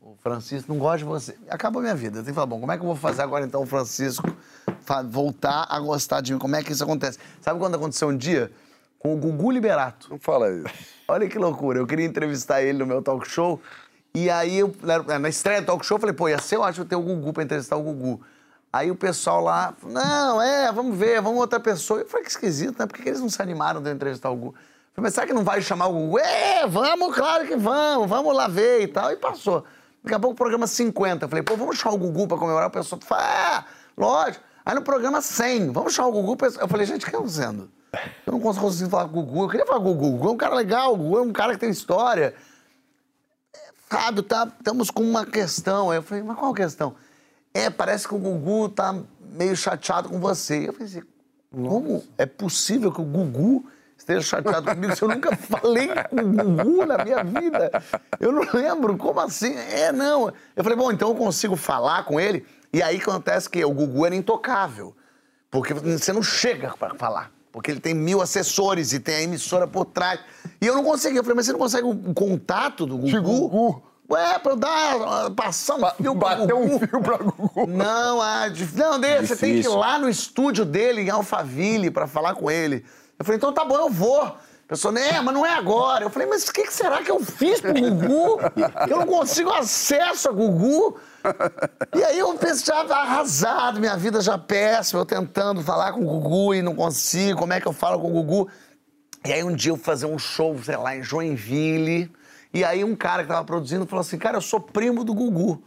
S4: O Francisco não gosta de você. Acabou a minha vida. Eu tenho que falar, bom, como é que eu vou fazer agora então o Francisco voltar a gostar de mim? Como é que isso acontece? Sabe quando aconteceu um dia? Com o Gugu Liberato.
S1: Não fala isso.
S4: Olha que loucura. Eu queria entrevistar ele no meu talk show. E aí, eu, na estreia do talk show, eu falei, pô, ia ser ótimo ter o Gugu pra entrevistar o Gugu. Aí o pessoal lá, não, é, vamos ver, vamos outra pessoa. Eu falei, que esquisito, né? Por que eles não se animaram de eu entrevistar o Gugu? Mas será que não vai chamar o Gugu? É, vamos, claro que vamos, vamos lá ver e tal. E passou. Daqui a pouco o programa 50. Eu falei, pô, vamos chamar o Gugu pra comemorar. O pessoal falou, ah, lógico. Aí no programa 100, vamos chamar o Gugu. Eu falei, gente, o que eu dizendo? Eu não consigo conseguir falar com o Gugu. Eu queria falar com o Gugu. O Gugu é um cara legal, o Gugu é um cara que tem história. Fábio, tá, estamos com uma questão. Aí eu falei, mas qual a questão? É, parece que o Gugu tá meio chateado com você. Eu falei assim, como é possível que o Gugu esteja chateado comigo se eu nunca falei com o Gugu na minha vida? Eu não lembro, como assim? É, não. Eu falei, bom, então eu consigo falar com ele. E aí acontece que o Gugu era intocável. Porque você não chega para falar. Porque ele tem mil assessores e tem a emissora por trás. E eu não consegui. Eu falei, mas você não consegue o contato do Gugu?
S1: De Gugu?
S4: Ué, pra eu dar, passar um fio pra
S1: Bater um
S4: Gugu.
S1: fio pra Gugu.
S4: Não, ah, dif- não, deixa, você tem que ir lá no estúdio dele, em Alphaville, pra falar com ele. Eu falei, então tá bom, eu vou. A pessoa, né, mas não é agora. Eu falei, mas o que, que será que eu fiz pro Gugu? Eu não consigo acesso a Gugu. E aí eu pensei, já arrasado, minha vida já péssima, eu tentando falar com o Gugu e não consigo, como é que eu falo com o Gugu? E aí um dia eu fui fazer um show, sei lá, em Joinville, e aí um cara que tava produzindo falou assim, cara, eu sou primo do Gugu.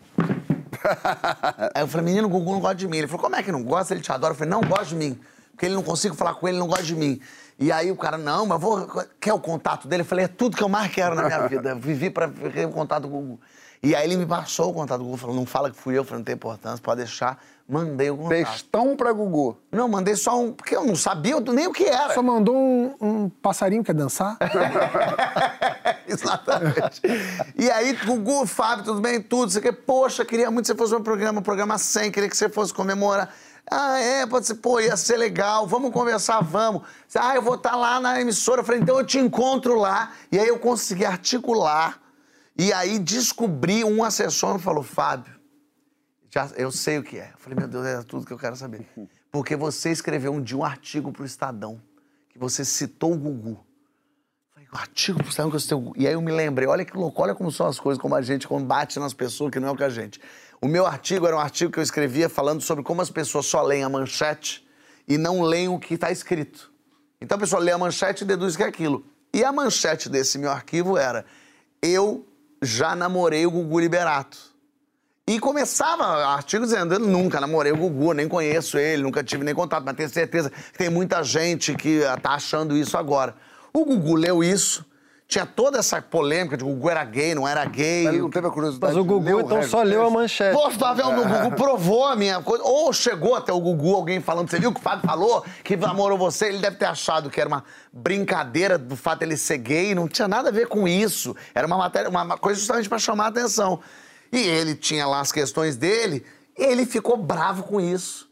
S4: Aí eu falei, menino, o Gugu não gosta de mim. Ele falou, como é que não gosta? Ele te adora. Eu falei, não gosta de mim. Porque ele não consigo falar com ele, ele não gosta de mim. E aí o cara, não, mas vou. Quer o contato dele? Eu falei, é tudo que eu mais quero na minha vida. Eu vivi pra ter o contato do Gugu. E aí ele me passou o contato do Gugu, falou, não fala que fui eu, falei, não tem importância, pode deixar. Mandei o contato.
S1: Textão pra Gugu.
S4: Não, mandei só um, porque eu não sabia nem o que era.
S3: Só mandou um, um passarinho que quer dançar?
S4: Exatamente. e aí, Gugu, Fábio, tudo bem? Tudo. Você quer, poxa, queria muito que você fosse no programa, programa 100, queria que você fosse comemorar. Ah, é, pode ser, pô, ia ser legal, vamos conversar, vamos. Ah, eu vou estar lá na emissora. Eu falei, então eu te encontro lá. E aí eu consegui articular. E aí descobri, um assessor me falou, Fábio, já, eu sei o que é. Eu falei, meu Deus, é tudo que eu quero saber. Porque você escreveu um dia um artigo pro Estadão, que você citou o Gugu. Falei, o artigo pro Estadão que eu citei o Gugu. E aí eu me lembrei, olha que louco, olha como são as coisas, como a gente combate nas pessoas que não é o que a gente. O meu artigo era um artigo que eu escrevia falando sobre como as pessoas só leem a manchete e não leem o que está escrito. Então a pessoa lê a manchete e deduz que é aquilo. E a manchete desse meu arquivo era: Eu já namorei o Gugu Liberato. E começava o artigo dizendo: Eu nunca namorei o Gugu, nem conheço ele, nunca tive nem contato, mas tenho certeza que tem muita gente que está achando isso agora. O Gugu leu isso, tinha toda essa polêmica de o Gugu era gay, não era gay.
S1: Ele não teve a curiosidade
S5: Mas o
S1: de
S5: Gugu então
S1: resto
S5: só leu a manchete.
S4: Pô, tá vendo? O Gugu provou a minha coisa. Ou chegou até o Gugu alguém falando, você viu que o Fábio falou que namorou você? Ele deve ter achado que era uma brincadeira do fato dele ser gay, não tinha nada a ver com isso. Era uma matéria, uma coisa justamente para chamar a atenção. E ele tinha lá as questões dele, e ele ficou bravo com isso.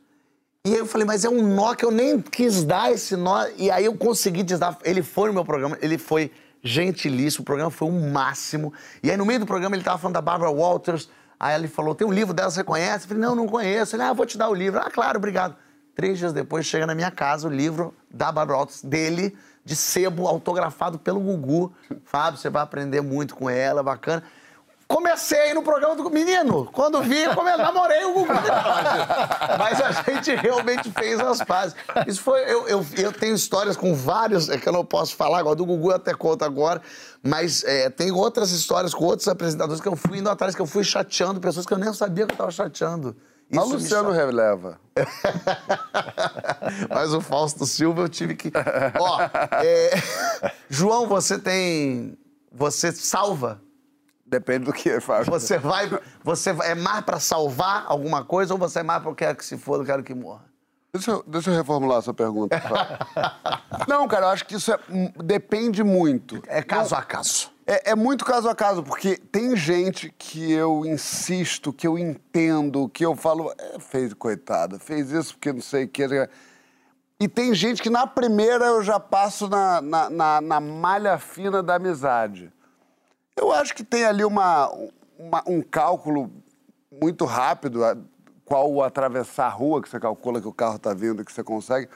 S4: E aí eu falei, mas é um nó que eu nem quis dar esse nó. E aí eu consegui desdar. Ele foi no meu programa, ele foi gentilíssimo, o programa foi um máximo. E aí no meio do programa ele tava falando da Barbara Walters. Aí ele falou, tem um livro dela, você conhece? Eu falei, não, não conheço. Ele, ah, vou te dar o livro. Ah, claro, obrigado. Três dias depois chega na minha casa o livro da Barbara Walters, dele, de sebo, autografado pelo Gugu. Fábio, você vai aprender muito com ela, bacana. Comecei no programa do menino. Quando vi, eu come- namorei o Gugu. Mas a gente realmente fez as pazes. Isso foi. Eu, eu, eu tenho histórias com vários, é que eu não posso falar agora, do Gugu eu até conto agora, mas é, tem outras histórias com outros apresentadores que eu fui indo atrás, que eu fui chateando pessoas que eu nem sabia que eu estava chateando. Isso
S1: o
S4: me
S1: Luciano releva.
S4: Mas o Fausto Silva eu tive que. Ó, é, João, você tem. Você salva
S1: Depende do que, Fábio.
S4: Você vai. Você é mais pra salvar alguma coisa ou você é mais pra eu quero que se foda, eu quero que morra?
S1: Deixa eu, deixa eu reformular a sua pergunta. Fábio. Não, cara, eu acho que isso é- hum, depende muito.
S4: É caso a caso.
S1: É, é muito caso a caso, porque tem gente que eu insisto, que eu entendo, que eu falo, é, fez coitada, fez isso porque não sei o que. E tem gente que na primeira eu já passo na, na, na- na malha fina da amizade. Eu acho que tem ali uma, uma- um cálculo muito rápido, qual o atravessar a rua, que você calcula que o carro está vindo, que você consegue.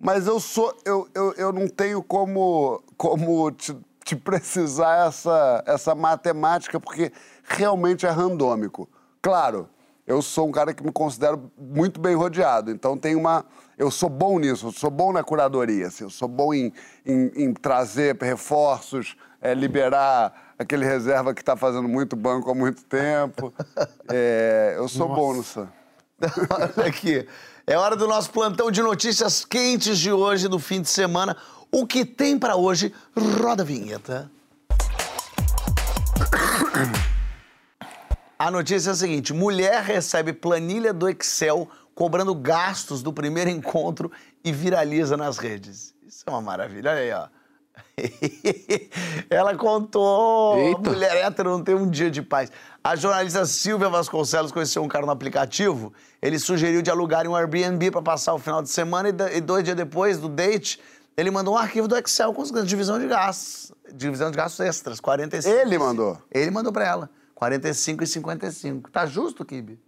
S1: Mas eu sou. Eu, eu, eu não tenho como, como te, te precisar essa, essa matemática, porque realmente é randômico. Claro, eu sou um cara que me considero muito bem rodeado, então tem uma. Eu sou bom nisso, eu sou bom na curadoria, assim, eu sou bom em, em, em trazer reforços, é, liberar aquele reserva que está fazendo muito banco há muito tempo. É, eu sou bom nisso.
S4: Olha aqui. É hora do nosso plantão de notícias quentes de hoje, do fim de semana. O que tem pra hoje? Roda a vinheta. A notícia é a seguinte: mulher recebe planilha do Excel cobrando gastos do primeiro encontro e viraliza nas redes. Isso é uma maravilha. Olha aí, ó. Ela contou.
S2: Eita.
S4: Mulher hétero não tem um dia de paz. A jornalista Silvia Vasconcelos conheceu um cara no aplicativo. Ele sugeriu de alugar um Airbnb para passar o final de semana e, dois dias depois do date, ele mandou um arquivo do Excel com a divisão de gastos. Divisão de gastos extras, 45.
S1: Ele mandou?
S4: Ele mandou para ela. 45 e 55. Tá justo, Kibe?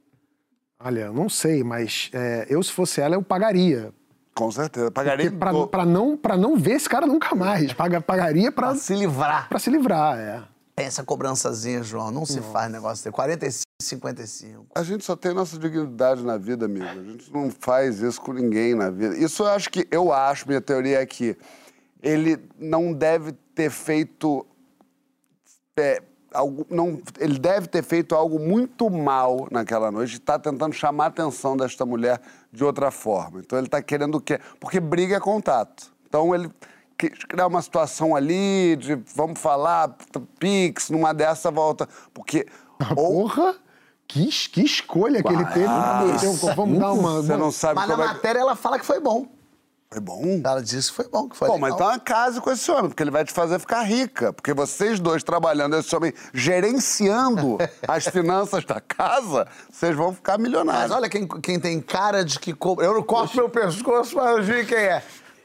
S3: Olha, não sei, mas é, eu, se fosse ela, eu pagaria.
S1: Com certeza. Pagaria.
S3: Pra,
S1: do-
S3: pra não, pra não ver esse cara nunca mais. Paga, pagaria pra,
S4: Pra se livrar.
S3: pra se livrar, é.
S4: Tem essa cobrançazinha, João. Não se faz negócio desse. 45 e 55.
S1: A gente só tem nossa dignidade na vida, amigo. A gente não faz isso com ninguém na vida. Isso eu acho que, eu acho, minha teoria é que ele não deve ter feito. é, algo, não, ele deve ter feito algo muito mal naquela noite e está tentando chamar a atenção desta mulher de outra forma. Então ele está querendo o quê? Porque briga é contato. Então ele que- criar uma situação ali de vamos falar, Pix, numa dessa volta. Porque
S3: Porra! Que, que escolha que ele teve. Então, vamos dar uma.
S1: Você não sabe
S4: Mas na
S1: é
S4: matéria ela fala que foi bom.
S1: Foi bom?
S4: Ela disse que foi bom, que foi
S1: Pô, mas então case com esse homem, porque ele vai te fazer ficar rica. Porque vocês dois trabalhando, esse homem gerenciando as finanças da casa, vocês vão ficar milionários.
S4: Mas olha quem, quem tem cara de que. Eu não corto meu pescoço, mas eu vi quem é.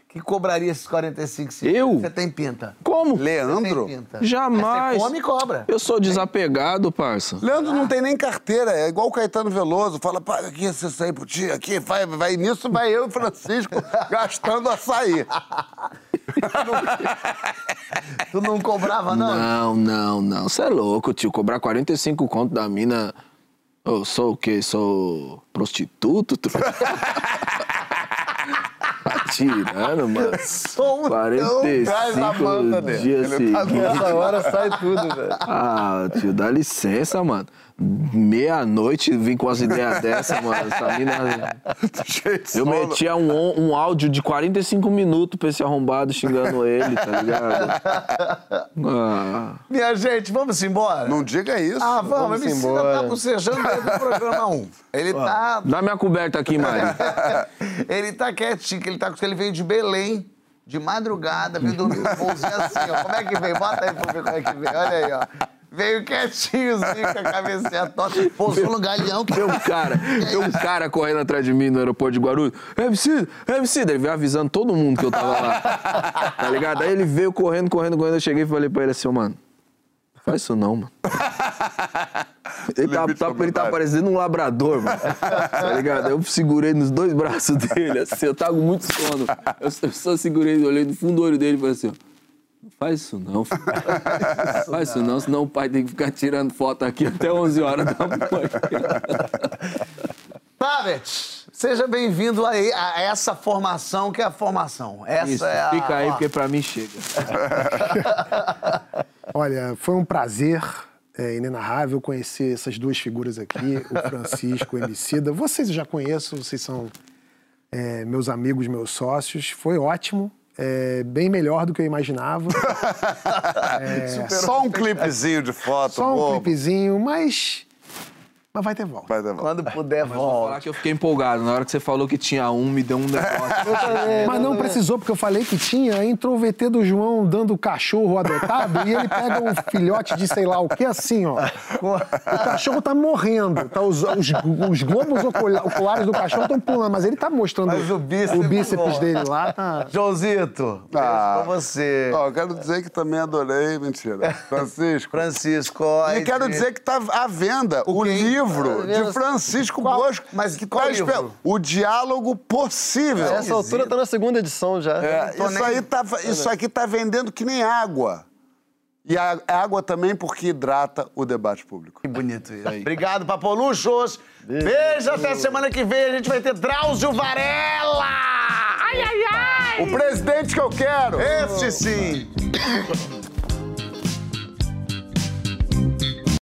S4: Que cobraria esses 45 segundos.
S2: Eu?
S4: Você tem pinta.
S2: Como?
S1: Leandro?
S4: Tem pinta.
S2: Jamais.
S4: Você come e cobra.
S2: Eu sou desapegado, parça.
S1: Leandro não tem nem carteira, é igual o Caetano Veloso. Fala, paga aqui, você sai pro tio, aqui, vai, vai nisso, vai eu e Francisco gastando açaí.
S4: Tu não cobrava, não?
S2: Não, não, não. Você é louco, tio. Cobrar 45 conto da mina. Eu sou o quê? Sou prostituto? Tu... tá tirando, mano.
S1: Manta
S2: 45
S1: dele.
S2: dias seguidos.
S5: Nessa hora sai tudo, velho.
S2: Ah, tio, dá licença, mano. Meia-noite vim com as ideias dessa, mano. Essa mina. Eu metia um, um áudio de 45 minutos pra esse arrombado xingando ele, tá ligado? Ah.
S4: Minha gente, vamos embora?
S1: Não diga isso.
S4: Ah, vamos,
S5: Vamos
S4: MC
S5: embora.
S4: tá bocejando desde o programa 1. Ele tá.
S2: Dá minha coberta aqui, Mari.
S4: ele tá quietinho, que ele tá ele veio de Belém. De madrugada, veio dormir um voozinho assim, ó. Como é que veio? Bota aí pra ver como é que veio. Olha aí, ó. Veio quietinhozinho com a cabecinha torta. Pousou no galeão que
S2: Tem um cara, tem um cara correndo atrás de mim no aeroporto de Guarulhos. MC, MC, ele veio avisando todo mundo que eu tava lá. Tá ligado? Aí ele veio correndo, correndo, correndo. Eu cheguei e falei pra ele assim, ô, mano, não faz isso não, mano. Ele tá, tá- ele tá parecendo um labrador, mano. Tá ligado? Aí eu segurei nos dois braços dele, assim, eu tava com muito sono. Eu, só- eu só segurei, olhei no fundo do olho dele e falei assim, ó. Não faz isso não, filho. Faz isso não, senão o pai tem que ficar tirando foto aqui até 11 horas da manhã.
S4: Pavet, seja bem-vindo a, a essa formação que é a formação. Essa
S2: Isso,
S4: é a.
S2: fica aí
S4: ó,
S2: porque pra mim chega.
S3: Olha, foi um prazer é, inenarrável conhecer essas duas figuras aqui, o Francisco e o Emicida. Vocês eu já conheço, vocês são é, meus amigos, meus sócios. Foi ótimo, é, bem melhor do que eu imaginava.
S1: Só um clipezinho de foto.
S3: Só um
S1: bobo.
S3: clipezinho, mas, mas vai ter volta.
S1: Vai dar volta.
S4: Quando puder,
S2: Vou
S4: volta.
S2: falar que eu fiquei empolgado. Na hora que você falou que tinha um, me deu um negócio.
S3: Mas não precisou, porque eu falei que tinha. Entrou o VT do João dando cachorro adotado e ele pega um filhote de sei lá o que assim, ó. O cachorro tá morrendo. Tá, os, os, os globos ocula- oculares do cachorro estão pulando, mas ele tá mostrando
S4: Mas o bíceps
S3: bíceps
S4: não.
S3: dele lá. Tá...
S4: Joãozito,
S1: Ah.
S4: pra você.
S1: Ó, eu quero dizer que também adorei, mentira. Francisco.
S4: Francisco,
S1: E quero dizer que tá à venda o,
S4: quê?
S1: livro
S4: Vendo?
S1: de Francisco
S4: Qual-
S1: Bosco.
S4: mas que
S1: Tá
S4: qual livro?
S1: O Diálogo Possível.
S5: Essa altura tá na segunda edição já.
S1: É, isso,
S4: nem-
S1: aí tá, isso aqui tá vendendo que nem água. E a, a água também porque hidrata o debate público.
S4: Que bonito isso. Obrigado, Papoluchos. Beijo, até semana que vem. A gente vai ter Drauzio Varela. Ai, ai, ai.
S1: O presidente que eu quero!
S4: Este sim.